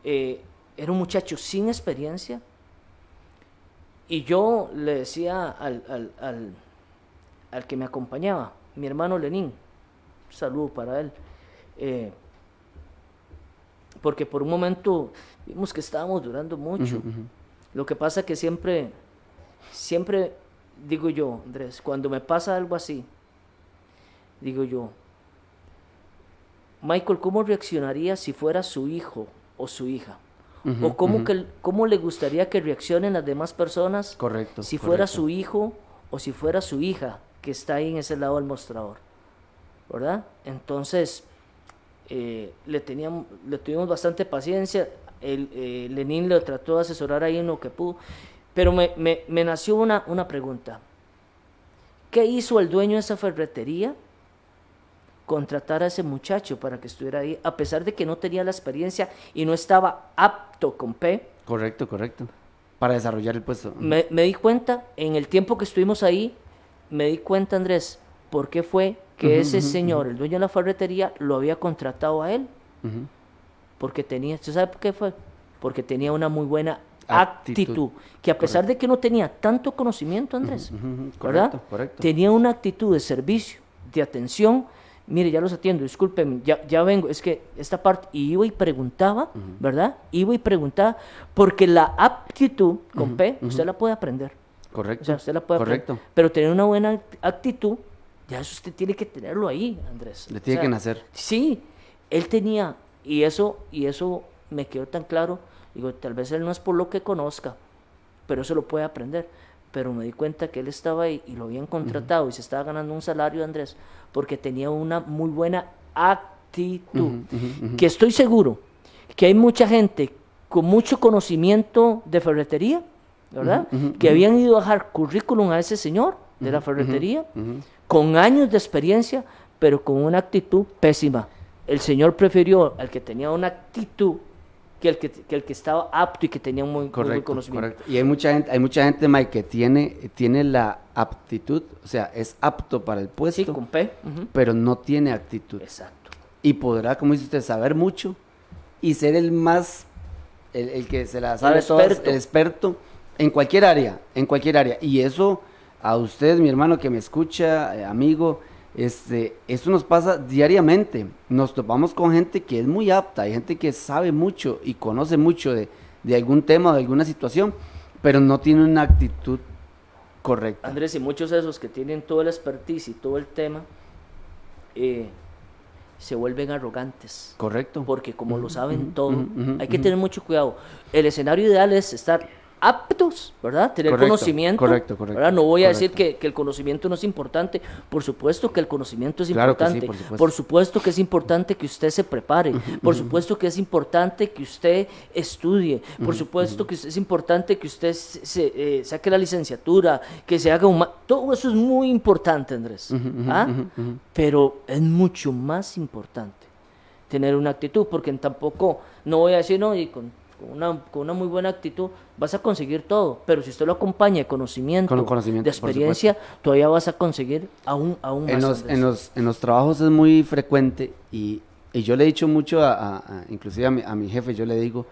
Eh, era un muchacho sin experiencia. Y yo le decía al, al, al, al que me acompañaba, mi hermano Lenín, saludo para él, eh, porque por un momento vimos que estábamos durando mucho. Lo que pasa que siempre, siempre digo yo, Andrés, cuando me pasa algo así, digo yo, Michael, ¿cómo reaccionaría si fuera su hijo o su hija? ¿O cómo, que, cómo le gustaría que reaccionen las demás personas Correcto, si fuera correcto. su hijo o si fuera su hija que está ahí en ese lado del mostrador? ¿Verdad? Entonces, eh, le, teníamos, le tuvimos bastante paciencia. El, eh, Lenín le trató de asesorar ahí en lo que pudo. Pero me, me- me nació una, una pregunta. ¿Qué hizo el dueño de esa ferretería? Contratar a ese muchacho para que estuviera ahí, a pesar de que no tenía la experiencia y no estaba apto con P. Correcto, correcto. Para desarrollar el puesto. Me, me di cuenta, en el tiempo que estuvimos ahí, me di cuenta, Andrés, por qué fue que ese señor, el dueño de la ferretería, lo había contratado a él. Porque tenía, ¿usted sabe por qué fue? Porque tenía una muy buena Actitud. actitud. Que a pesar de que no tenía tanto conocimiento, Andrés, ¿verdad? correcto, correcto. Tenía una actitud de servicio, de atención, mire, ya los atiendo, discúlpeme, ya, ya vengo, es que esta parte, y iba y preguntaba, ¿verdad? Iba y preguntaba, porque la aptitud con P, usted la puede aprender. Correcto. O sea, usted la puede Correcto. aprender. Pero tener una buena actitud, ya eso usted tiene que tenerlo ahí, Andrés. Le O tiene sea, que nacer. Sí, él tenía, y eso, y eso me quedó tan claro, digo, tal vez él no es por lo que conozca, pero eso lo puede aprender. Pero me di cuenta que él estaba ahí y lo habían contratado y se estaba ganando un salario, Andrés, porque tenía una muy buena actitud. Que estoy seguro que hay mucha gente con mucho conocimiento de ferretería, ¿verdad? que habían ido a dejar currículum a ese señor de la ferretería, con años de experiencia, pero con una actitud pésima. El señor prefirió al que tenía una actitud que el que, que el que estaba apto y que tenía un muy, muy buen Correcto, conocimiento. correcto. Y hay mucha gente, hay mucha gente, Mike, que tiene, tiene la aptitud, o sea, es apto para el puesto, Sí, con P. ujú. pero no tiene actitud. Exacto. Y podrá, como dice usted, saber mucho y ser el más, el, el que se la sabe experto. el experto en cualquier área, en cualquier área. Y eso, a usted, mi hermano que me escucha, eh, amigo, este, eso nos pasa diariamente. Nos topamos con gente que es muy apta, hay gente que sabe mucho y conoce mucho de, de algún tema o de alguna situación, pero no tiene una actitud correcta. Andrés, y muchos de esos que tienen todo el expertise y todo el tema, eh, se vuelven arrogantes. Correcto. Porque como lo saben todo, hay que tener mucho cuidado. El escenario ideal es estar aptos, ¿verdad? Tener Correcto, conocimiento. correcto, correcto, ¿verdad? No voy a decir que, que el conocimiento no es importante. Por supuesto que el conocimiento es Claro que sí, importante. por supuesto. por supuesto que es importante que usted se prepare. Por supuesto que es importante que usted estudie. Por supuesto que es importante que usted se, eh, saque la licenciatura, que se haga un... Todo eso es muy importante, Andrés. ¿ah? Pero es mucho más importante tener una actitud, porque tampoco, no voy a decir, no, y con, con una, con una muy buena actitud vas a conseguir todo, pero si usted lo acompaña de conocimiento, Con conocimiento, de experiencia, todavía vas a conseguir aún, aún más. en los, en los, en los trabajos es muy frecuente y, y yo le he dicho mucho, a, a- a- inclusive a mi, a mi jefe, yo le digo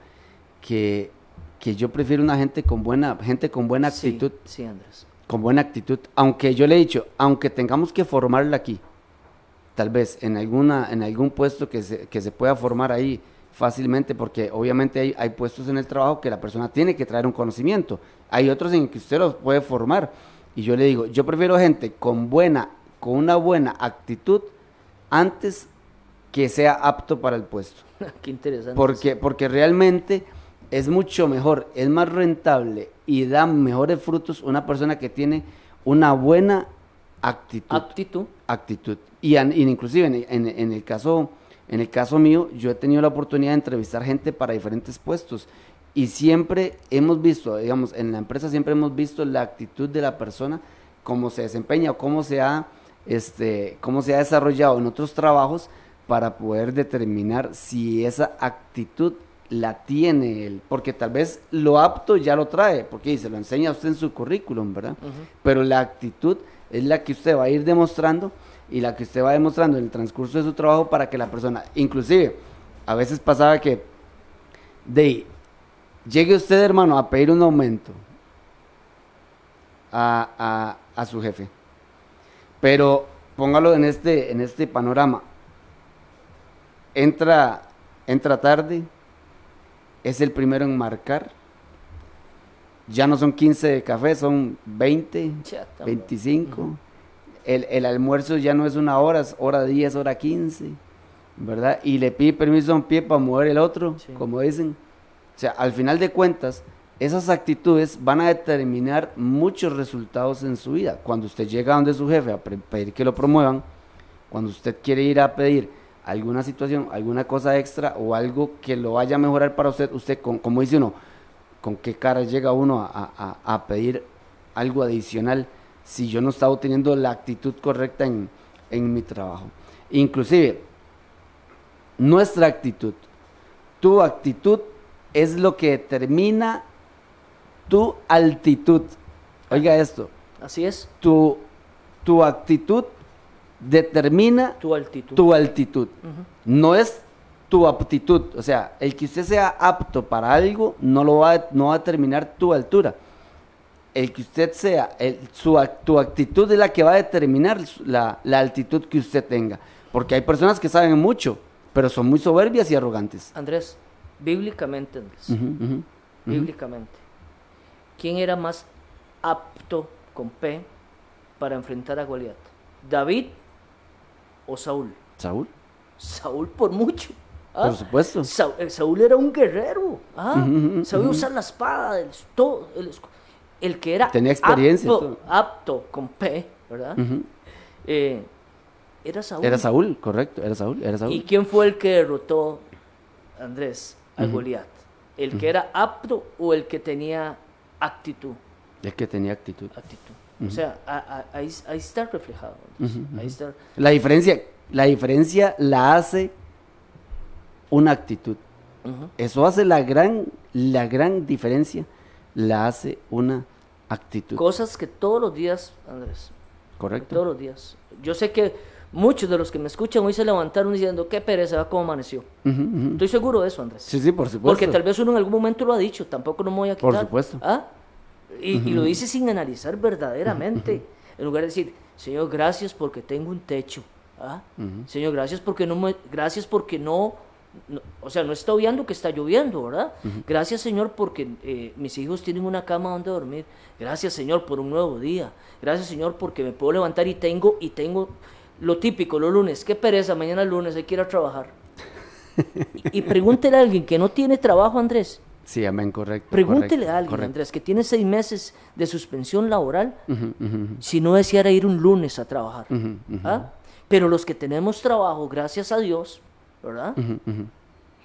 que, que yo prefiero una gente con buena, gente con buena Sí, actitud, Sí, Andrés. con buena actitud, aunque yo le he dicho, aunque tengamos que formarla aquí, tal vez en, alguna, en algún puesto que se, que se pueda formar ahí fácilmente, porque obviamente hay, hay puestos en el trabajo que la persona tiene que traer un conocimiento, hay otros en que usted los puede formar, y yo le digo, yo prefiero gente con buena, con una buena actitud antes que sea apto para el puesto. Qué interesante. Porque, porque realmente es mucho mejor, es más rentable y da mejores frutos una persona que tiene una buena actitud. Actitud. Y, an- y inclusive en, en- en el caso, en el caso mío, yo he tenido la oportunidad de entrevistar gente para diferentes puestos. Y siempre hemos visto, digamos, en la empresa siempre hemos visto la actitud de la persona, cómo se desempeña o cómo se ha, este, cómo se ha desarrollado en otros trabajos para poder determinar si esa actitud la tiene él. Porque tal vez lo apto ya lo trae, porque se lo enseña a usted en su currículum, ¿verdad? Pero la actitud es la que usted va a ir demostrando y la que usted va demostrando en el transcurso de su trabajo para que la persona, inclusive, a veces pasaba que de llegue usted, hermano, a pedir un aumento a, a- a su jefe. Pero póngalo en este, en este panorama. Entra, entra tarde, es el primero en marcar. Ya no son 15 de café, son 20, Chata, 25. el, el almuerzo ya no es una hora, es hora 10, hora 15, ¿verdad? Y le pide permiso a un pie para mover el otro, Sí. como dicen. O sea, al final de cuentas, esas actitudes van a determinar muchos resultados en su vida. Cuando usted llega donde su jefe a pedir que lo promuevan, cuando usted quiere ir a pedir alguna situación, alguna cosa extra o algo que lo vaya a mejorar para usted, usted, con, como dice uno, con qué cara llega uno a, a- a pedir algo adicional si yo no estaba teniendo la actitud correcta en, en mi trabajo. Inclusive, nuestra actitud, tu actitud es lo que determina tu altitud. Oiga esto, Así es, tu, tu actitud determina tu altitud. tu altitud. No es tu aptitud. O sea, el que usted sea apto para algo no lo va a, no va a determinar tu altura. El que usted sea, el- su, tu actitud es la que va a determinar la, la altitud que usted tenga. Porque hay personas que saben mucho, pero son muy soberbias y arrogantes. Andrés, bíblicamente, Andrés, bíblicamente, ¿quién era más apto con P para enfrentar a Goliat? ¿David o Saúl? Saúl, Saúl por mucho. ¿ah? por supuesto. Sa- eh, Saúl era un guerrero. ¿ah? Ujú, Sabía usar la espada, el, todo, el, que era Tenía experiencia apto, todo. apto con P, ¿verdad? Eh, era Saúl. Era Saúl, correcto, era Saúl, era Saúl. ¿Y quién fue el que derrotó, Andrés, a Goliat? ¿El que era apto o el que tenía actitud? El que tenía actitud. actitud. O sea, a- a- ahí, ahí está reflejado. Andrés. Ahí está. La diferencia, la diferencia la hace una actitud. Eso hace la gran, la gran diferencia, la hace una actitud. Cosas que todos los días, Andrés, Correcto. todos los días. Yo sé que muchos de los que me escuchan hoy se levantaron diciendo, qué pereza, cómo amaneció. Estoy seguro de eso, Andrés. Sí, sí, por supuesto. Porque tal vez uno en algún momento lo ha dicho, tampoco no me voy a quitar. Por supuesto. ¿Ah? Y, y lo dice sin analizar verdaderamente. En lugar de decir, Señor, gracias porque tengo un techo. ¿Ah? Señor, gracias porque no me- gracias porque no, no- o sea, no está obviando que está lloviendo, ¿verdad? Gracias, Señor, porque eh, mis hijos tienen una cama donde dormir. Gracias, Señor, por un nuevo día. Gracias, Señor, porque me puedo levantar y tengo y tengo lo típico los lunes. Qué pereza, mañana es lunes hay que ir a trabajar. y, y pregúntele a alguien que no tiene trabajo, Andrés. Sí, amén, correcto. Pregúntele correcto, a alguien, correcto. Andrés, que tiene seis meses de suspensión laboral, si no deseara ir un lunes a trabajar. ¿Ah? Pero los que tenemos trabajo, gracias a Dios, ¿verdad?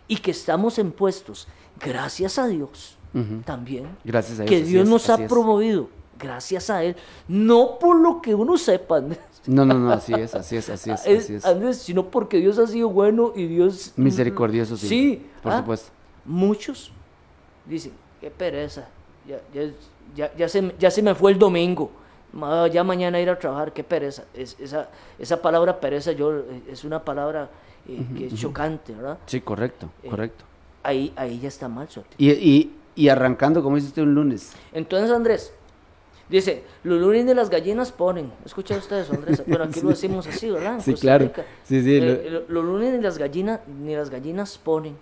Y que estamos en puestos, gracias a Dios, también. Gracias a Dios. Que Dios es, nos ha es. promovido, gracias a Él. No por lo que uno sepa, Andrés, No, no, no, así es, así es, así es, es- así es. Andrés, sino porque Dios ha sido bueno y Dios... Misericordioso, sí. Sí. Por ¿ah? supuesto. Muchos dicen, qué pereza, ya, ya, ya, ya se, me- ya se me fue el domingo, ya mañana ir a trabajar, qué pereza. Es, esa, esa palabra pereza yo, es una palabra eh, que es chocante, ¿verdad? Sí, correcto, Eh, correcto. Ahí, ahí ya está mal su actitud. Y, y, y arrancando, como dice usted, un lunes. Entonces, Andrés, dice, los lunes de las gallinas ponen. ¿Escucha usted eso, Andrés? Bueno, aquí lo decimos así, ¿verdad? En Sí, Costa claro. Sí, sí, Eh, lo- los lunes ni las gallinas, ni las gallinas ponen.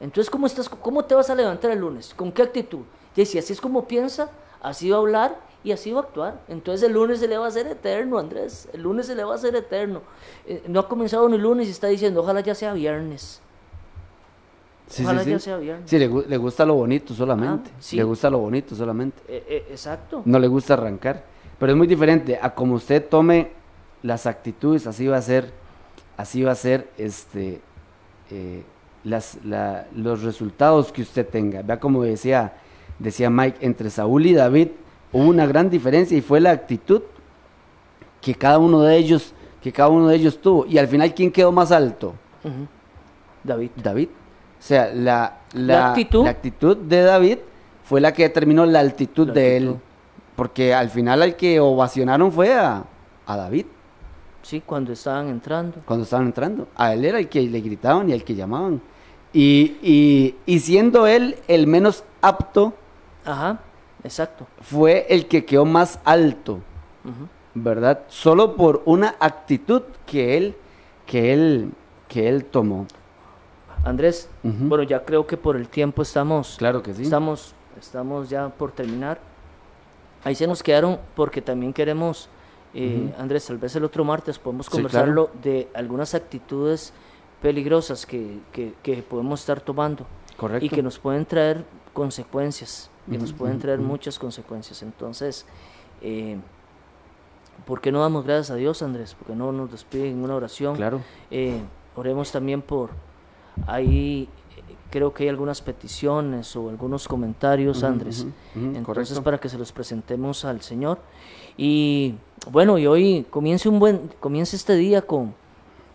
Entonces, ¿cómo, estás, ¿cómo te vas a levantar el lunes? ¿Con qué actitud? Y si así es como piensa, así va a hablar y así va a actuar. Entonces el lunes se le va a hacer eterno, Andrés. El lunes se le va a hacer eterno. Eh, no ha comenzado ni el lunes y está diciendo, ojalá ya sea viernes. Sí, Ojalá sí, sí. ya sea viernes. Sí, le, gu- le gusta lo bonito solamente. Ah. Le gusta lo bonito solamente. Eh, eh, exacto. No le gusta arrancar. Pero es muy diferente a como usted tome las actitudes, así va a ser, así va a ser este, eh, las, la- los resultados que usted tenga. Vea como decía, decía Mike, entre Saúl y David hubo una gran diferencia y fue la actitud que cada uno de ellos, que cada uno de ellos tuvo. Y al final, ¿quién quedó más alto? David. David. O sea, la, la, La actitud. la actitud de David fue la que determinó la altitud La de actitud. él. Porque al final al que ovacionaron fue a, a David Sí, cuando estaban entrando. cuando estaban entrando. A él era el que le gritaban y el que llamaban. Y, y, y siendo él el menos apto, Ajá, exacto. fue el que quedó más alto. ¿verdad? Solo por una actitud que él, que él, que él tomó. Andrés, bueno, ya creo que por el tiempo estamos, Claro que sí. estamos, estamos ya por terminar. Ahí se nos quedaron porque también queremos, eh, Andrés, tal vez el otro martes podemos Sí, conversarlo de algunas actitudes peligrosas que, que- que podemos estar tomando Correcto. y que nos pueden traer consecuencias, que nos pueden traer muchas consecuencias. Entonces, eh, ¿por qué no damos gracias a Dios, Andrés? Porque no nos despiden en una oración. Claro. Eh, oremos también por ahí creo que hay algunas peticiones o algunos comentarios, Andrés. Entonces correcto. para que se los presentemos al Señor. Y bueno, y hoy comience un buen comience este día con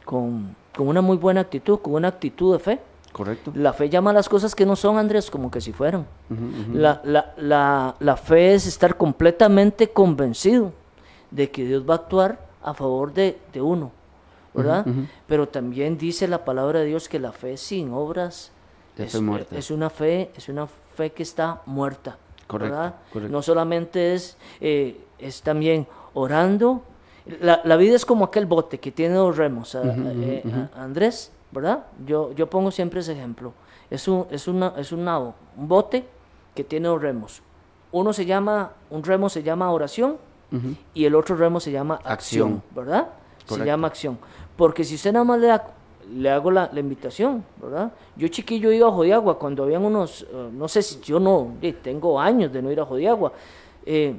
con, con una muy buena actitud, con una actitud de fe. Correcto. La fe llama a las cosas que no son, Andrés, como que si fueran. La, la, la, la fe es estar completamente convencido de que Dios va a actuar a favor de, de uno, ¿verdad? Pero también dice la palabra de Dios que la fe sin obras Es, fue muerta. es una fe, es una fe que está muerta, Correcto. No solamente es, eh, es también orando La, la vida es como aquel bote que tiene dos remos, eh, Andrés, ¿verdad? Yo, yo pongo siempre ese ejemplo. Es un, es, una, es un nado, un bote que tiene dos remos. Uno se llama, un remo se llama oración y el otro remo se llama acción, Acción. ¿verdad? Se llama acción. Porque si usted nada más le, da- le hago la, la invitación, ¿verdad? Yo chiquillo iba a Jodiagua cuando habían unos, eh, no sé si yo no, tengo años de no ir a Jodiagua. Eh,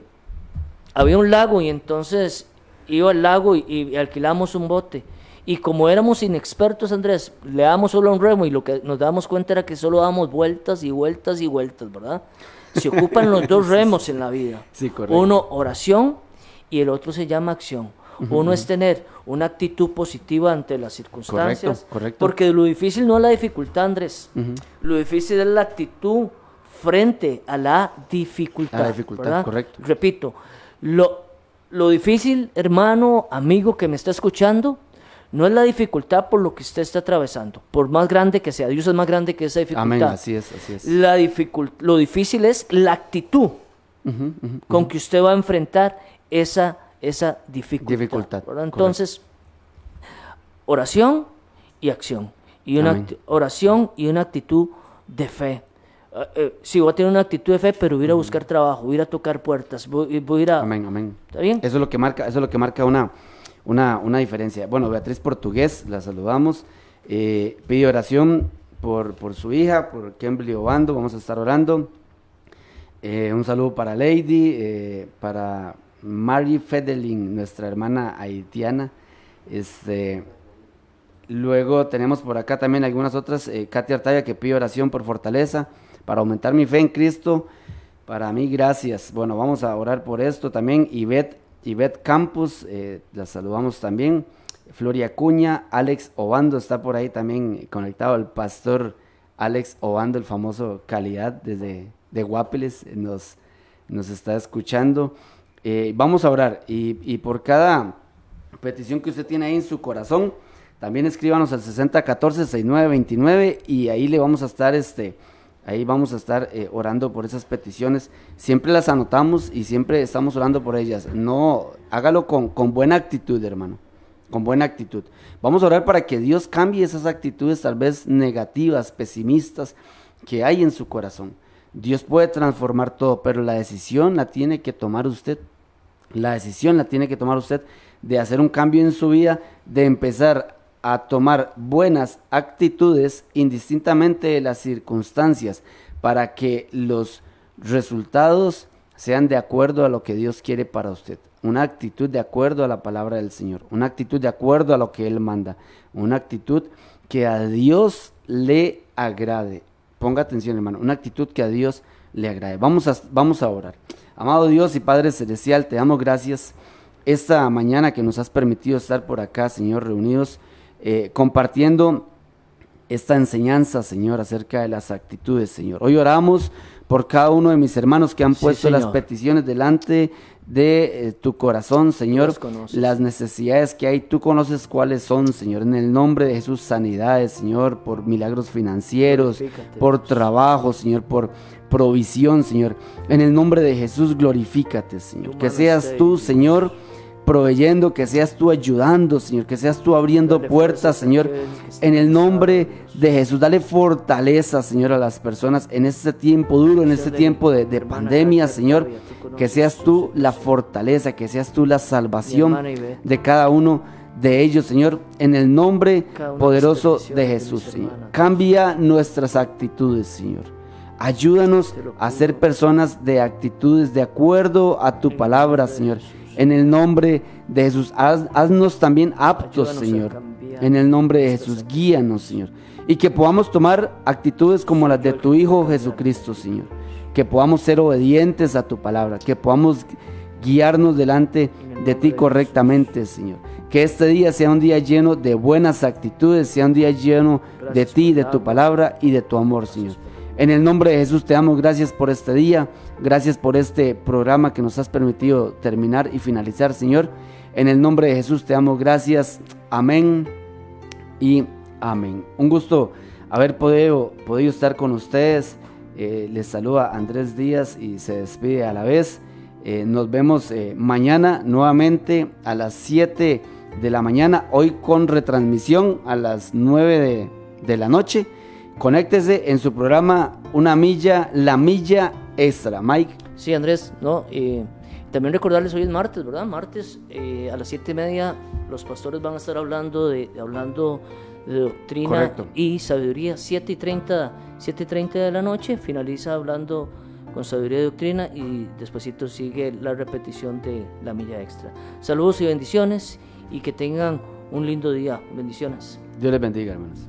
había un lago y entonces iba al lago y, y alquilamos un bote. Y como éramos inexpertos, Andrés, le damos solo un remo y lo que nos damos cuenta era que solo damos vueltas y vueltas y vueltas, ¿verdad? Se ocupan los dos remos en la vida. Sí, correcto. Uno, oración, y el otro se llama acción. Uno es tener una actitud positiva ante las circunstancias. Correcto, correcto. Porque lo difícil no es la dificultad, Andrés. Lo difícil es la actitud frente a la dificultad. A la dificultad, ¿verdad? correcto. Repito, lo, lo difícil, hermano, amigo que me está escuchando, no es la dificultad por lo que usted está atravesando, por más grande que sea. Dios es más grande que esa dificultad. Amén, así es, así es. La lo difícil es la actitud con que usted va a enfrentar esa, esa dificultad. Dificultad. Entonces, oración y acción. Y una Amén. oración y una actitud de fe. Eh, eh, sí, voy a tener una actitud de fe, pero voy a ir a buscar trabajo, voy a ir a tocar puertas, voy, voy a ir a... Amén, amén. ¿Está bien? Eso es lo que marca, eso es lo que marca una, una, una diferencia. Bueno, Beatriz Portugués, la saludamos. Eh, pide oración por, por su hija, por Kembly Obando, vamos a estar orando. Eh, un saludo para Lady, eh, para Mary Fedelin, nuestra hermana haitiana. Este, luego tenemos por acá también algunas otras. Eh, Katy Artaya que pide oración por fortaleza, para aumentar mi fe en Cristo. Para mí, gracias. Bueno, vamos a orar por esto también. Ivette, Ivette Campos, eh, la saludamos también. Floria Cuña, Alex Obando está por ahí también conectado. El pastor Alex Obando, el famoso calidad desde de Guapeles, nos, nos está escuchando. Eh, vamos a orar y, por cada petición que usted tiene ahí en su corazón, también escríbanos al 6014-6929 y ahí le vamos a estar, este, ahí vamos a estar eh, orando por esas peticiones. Siempre las anotamos y siempre estamos orando por ellas. No, hágalo con, con buena actitud, hermano, con buena actitud. Vamos a orar para que Dios cambie esas actitudes tal vez negativas, pesimistas que hay en su corazón. Dios puede transformar todo, pero la decisión la tiene que tomar usted. La decisión la tiene que tomar usted de hacer un cambio en su vida, de empezar a tomar buenas actitudes indistintamente de las circunstancias para que los resultados sean de acuerdo a lo que Dios quiere para usted. Una actitud de acuerdo a la palabra del Señor, una actitud de acuerdo a lo que Él manda, una actitud que a Dios le agrade. Ponga atención, hermano, una actitud que a Dios le agrade. Vamos a, vamos a orar. Amado Dios y Padre Celestial, te damos gracias esta mañana que nos has permitido estar por acá, Señor, reunidos, eh, compartiendo esta enseñanza, Señor, acerca de las actitudes, Señor. Hoy oramos por cada uno de mis hermanos que han Sí, puesto las peticiones delante de eh, tu corazón, Señor. las necesidades que hay, tú conoces cuáles son, Señor. En el nombre de Jesús, sanidades, Señor, por milagros financieros, por trabajo, Señor, por provisión, Señor. En el nombre de Jesús, glorifícate, Señor. Que seas tú, Señor, proveyendo, que seas tú ayudando, Señor, que seas tú abriendo Dale puertas, Señor, en el nombre de Jesús. Dale fortaleza, Señor, a las personas en este tiempo duro, en este tiempo de, de pandemia, Señor. Que seas tú la fortaleza, que seas tú la salvación de cada uno de ellos, Señor, en el nombre poderoso de Jesús, Señor. Cambia nuestras actitudes, Señor. Ayúdanos a ser personas de actitudes de acuerdo a tu palabra, Señor. En el nombre de Jesús, haz- haznos también aptos, Ayúdanos Señor. En el nombre de Jesús, guíanos, Señor. Y que podamos tomar actitudes como las de tu Hijo Jesucristo, Señor. Que podamos ser obedientes a tu palabra. Que podamos guiarnos delante de ti correctamente, Señor. Que este día sea un día lleno de buenas actitudes, sea un día lleno de ti, de tu palabra y de tu amor, Señor. En el nombre de Jesús te damos gracias por este día, gracias por este programa que nos has permitido terminar y finalizar, Señor. En el nombre de Jesús te damos gracias. Amén y amén. Un gusto haber podido, podido estar con ustedes. Eh, les saluda Andrés Díaz y se despide a la vez. Eh, nos vemos eh, mañana nuevamente a las 7 de la mañana, hoy con retransmisión a las 9 de, de la noche. Conéctese en su programa Una Milla, La Milla Extra. Mike. Sí, Andrés, no, eh, también recordarles hoy es martes, ¿verdad? Martes eh, a las siete y media los pastores van a estar hablando de, hablando de doctrina Correcto. y sabiduría. 7 y 30, 7 y 30 de la noche finaliza hablando con sabiduría y doctrina y despuesito sigue la repetición de la milla extra. Saludos y bendiciones y que tengan un lindo día. Bendiciones. Dios les bendiga, hermanos.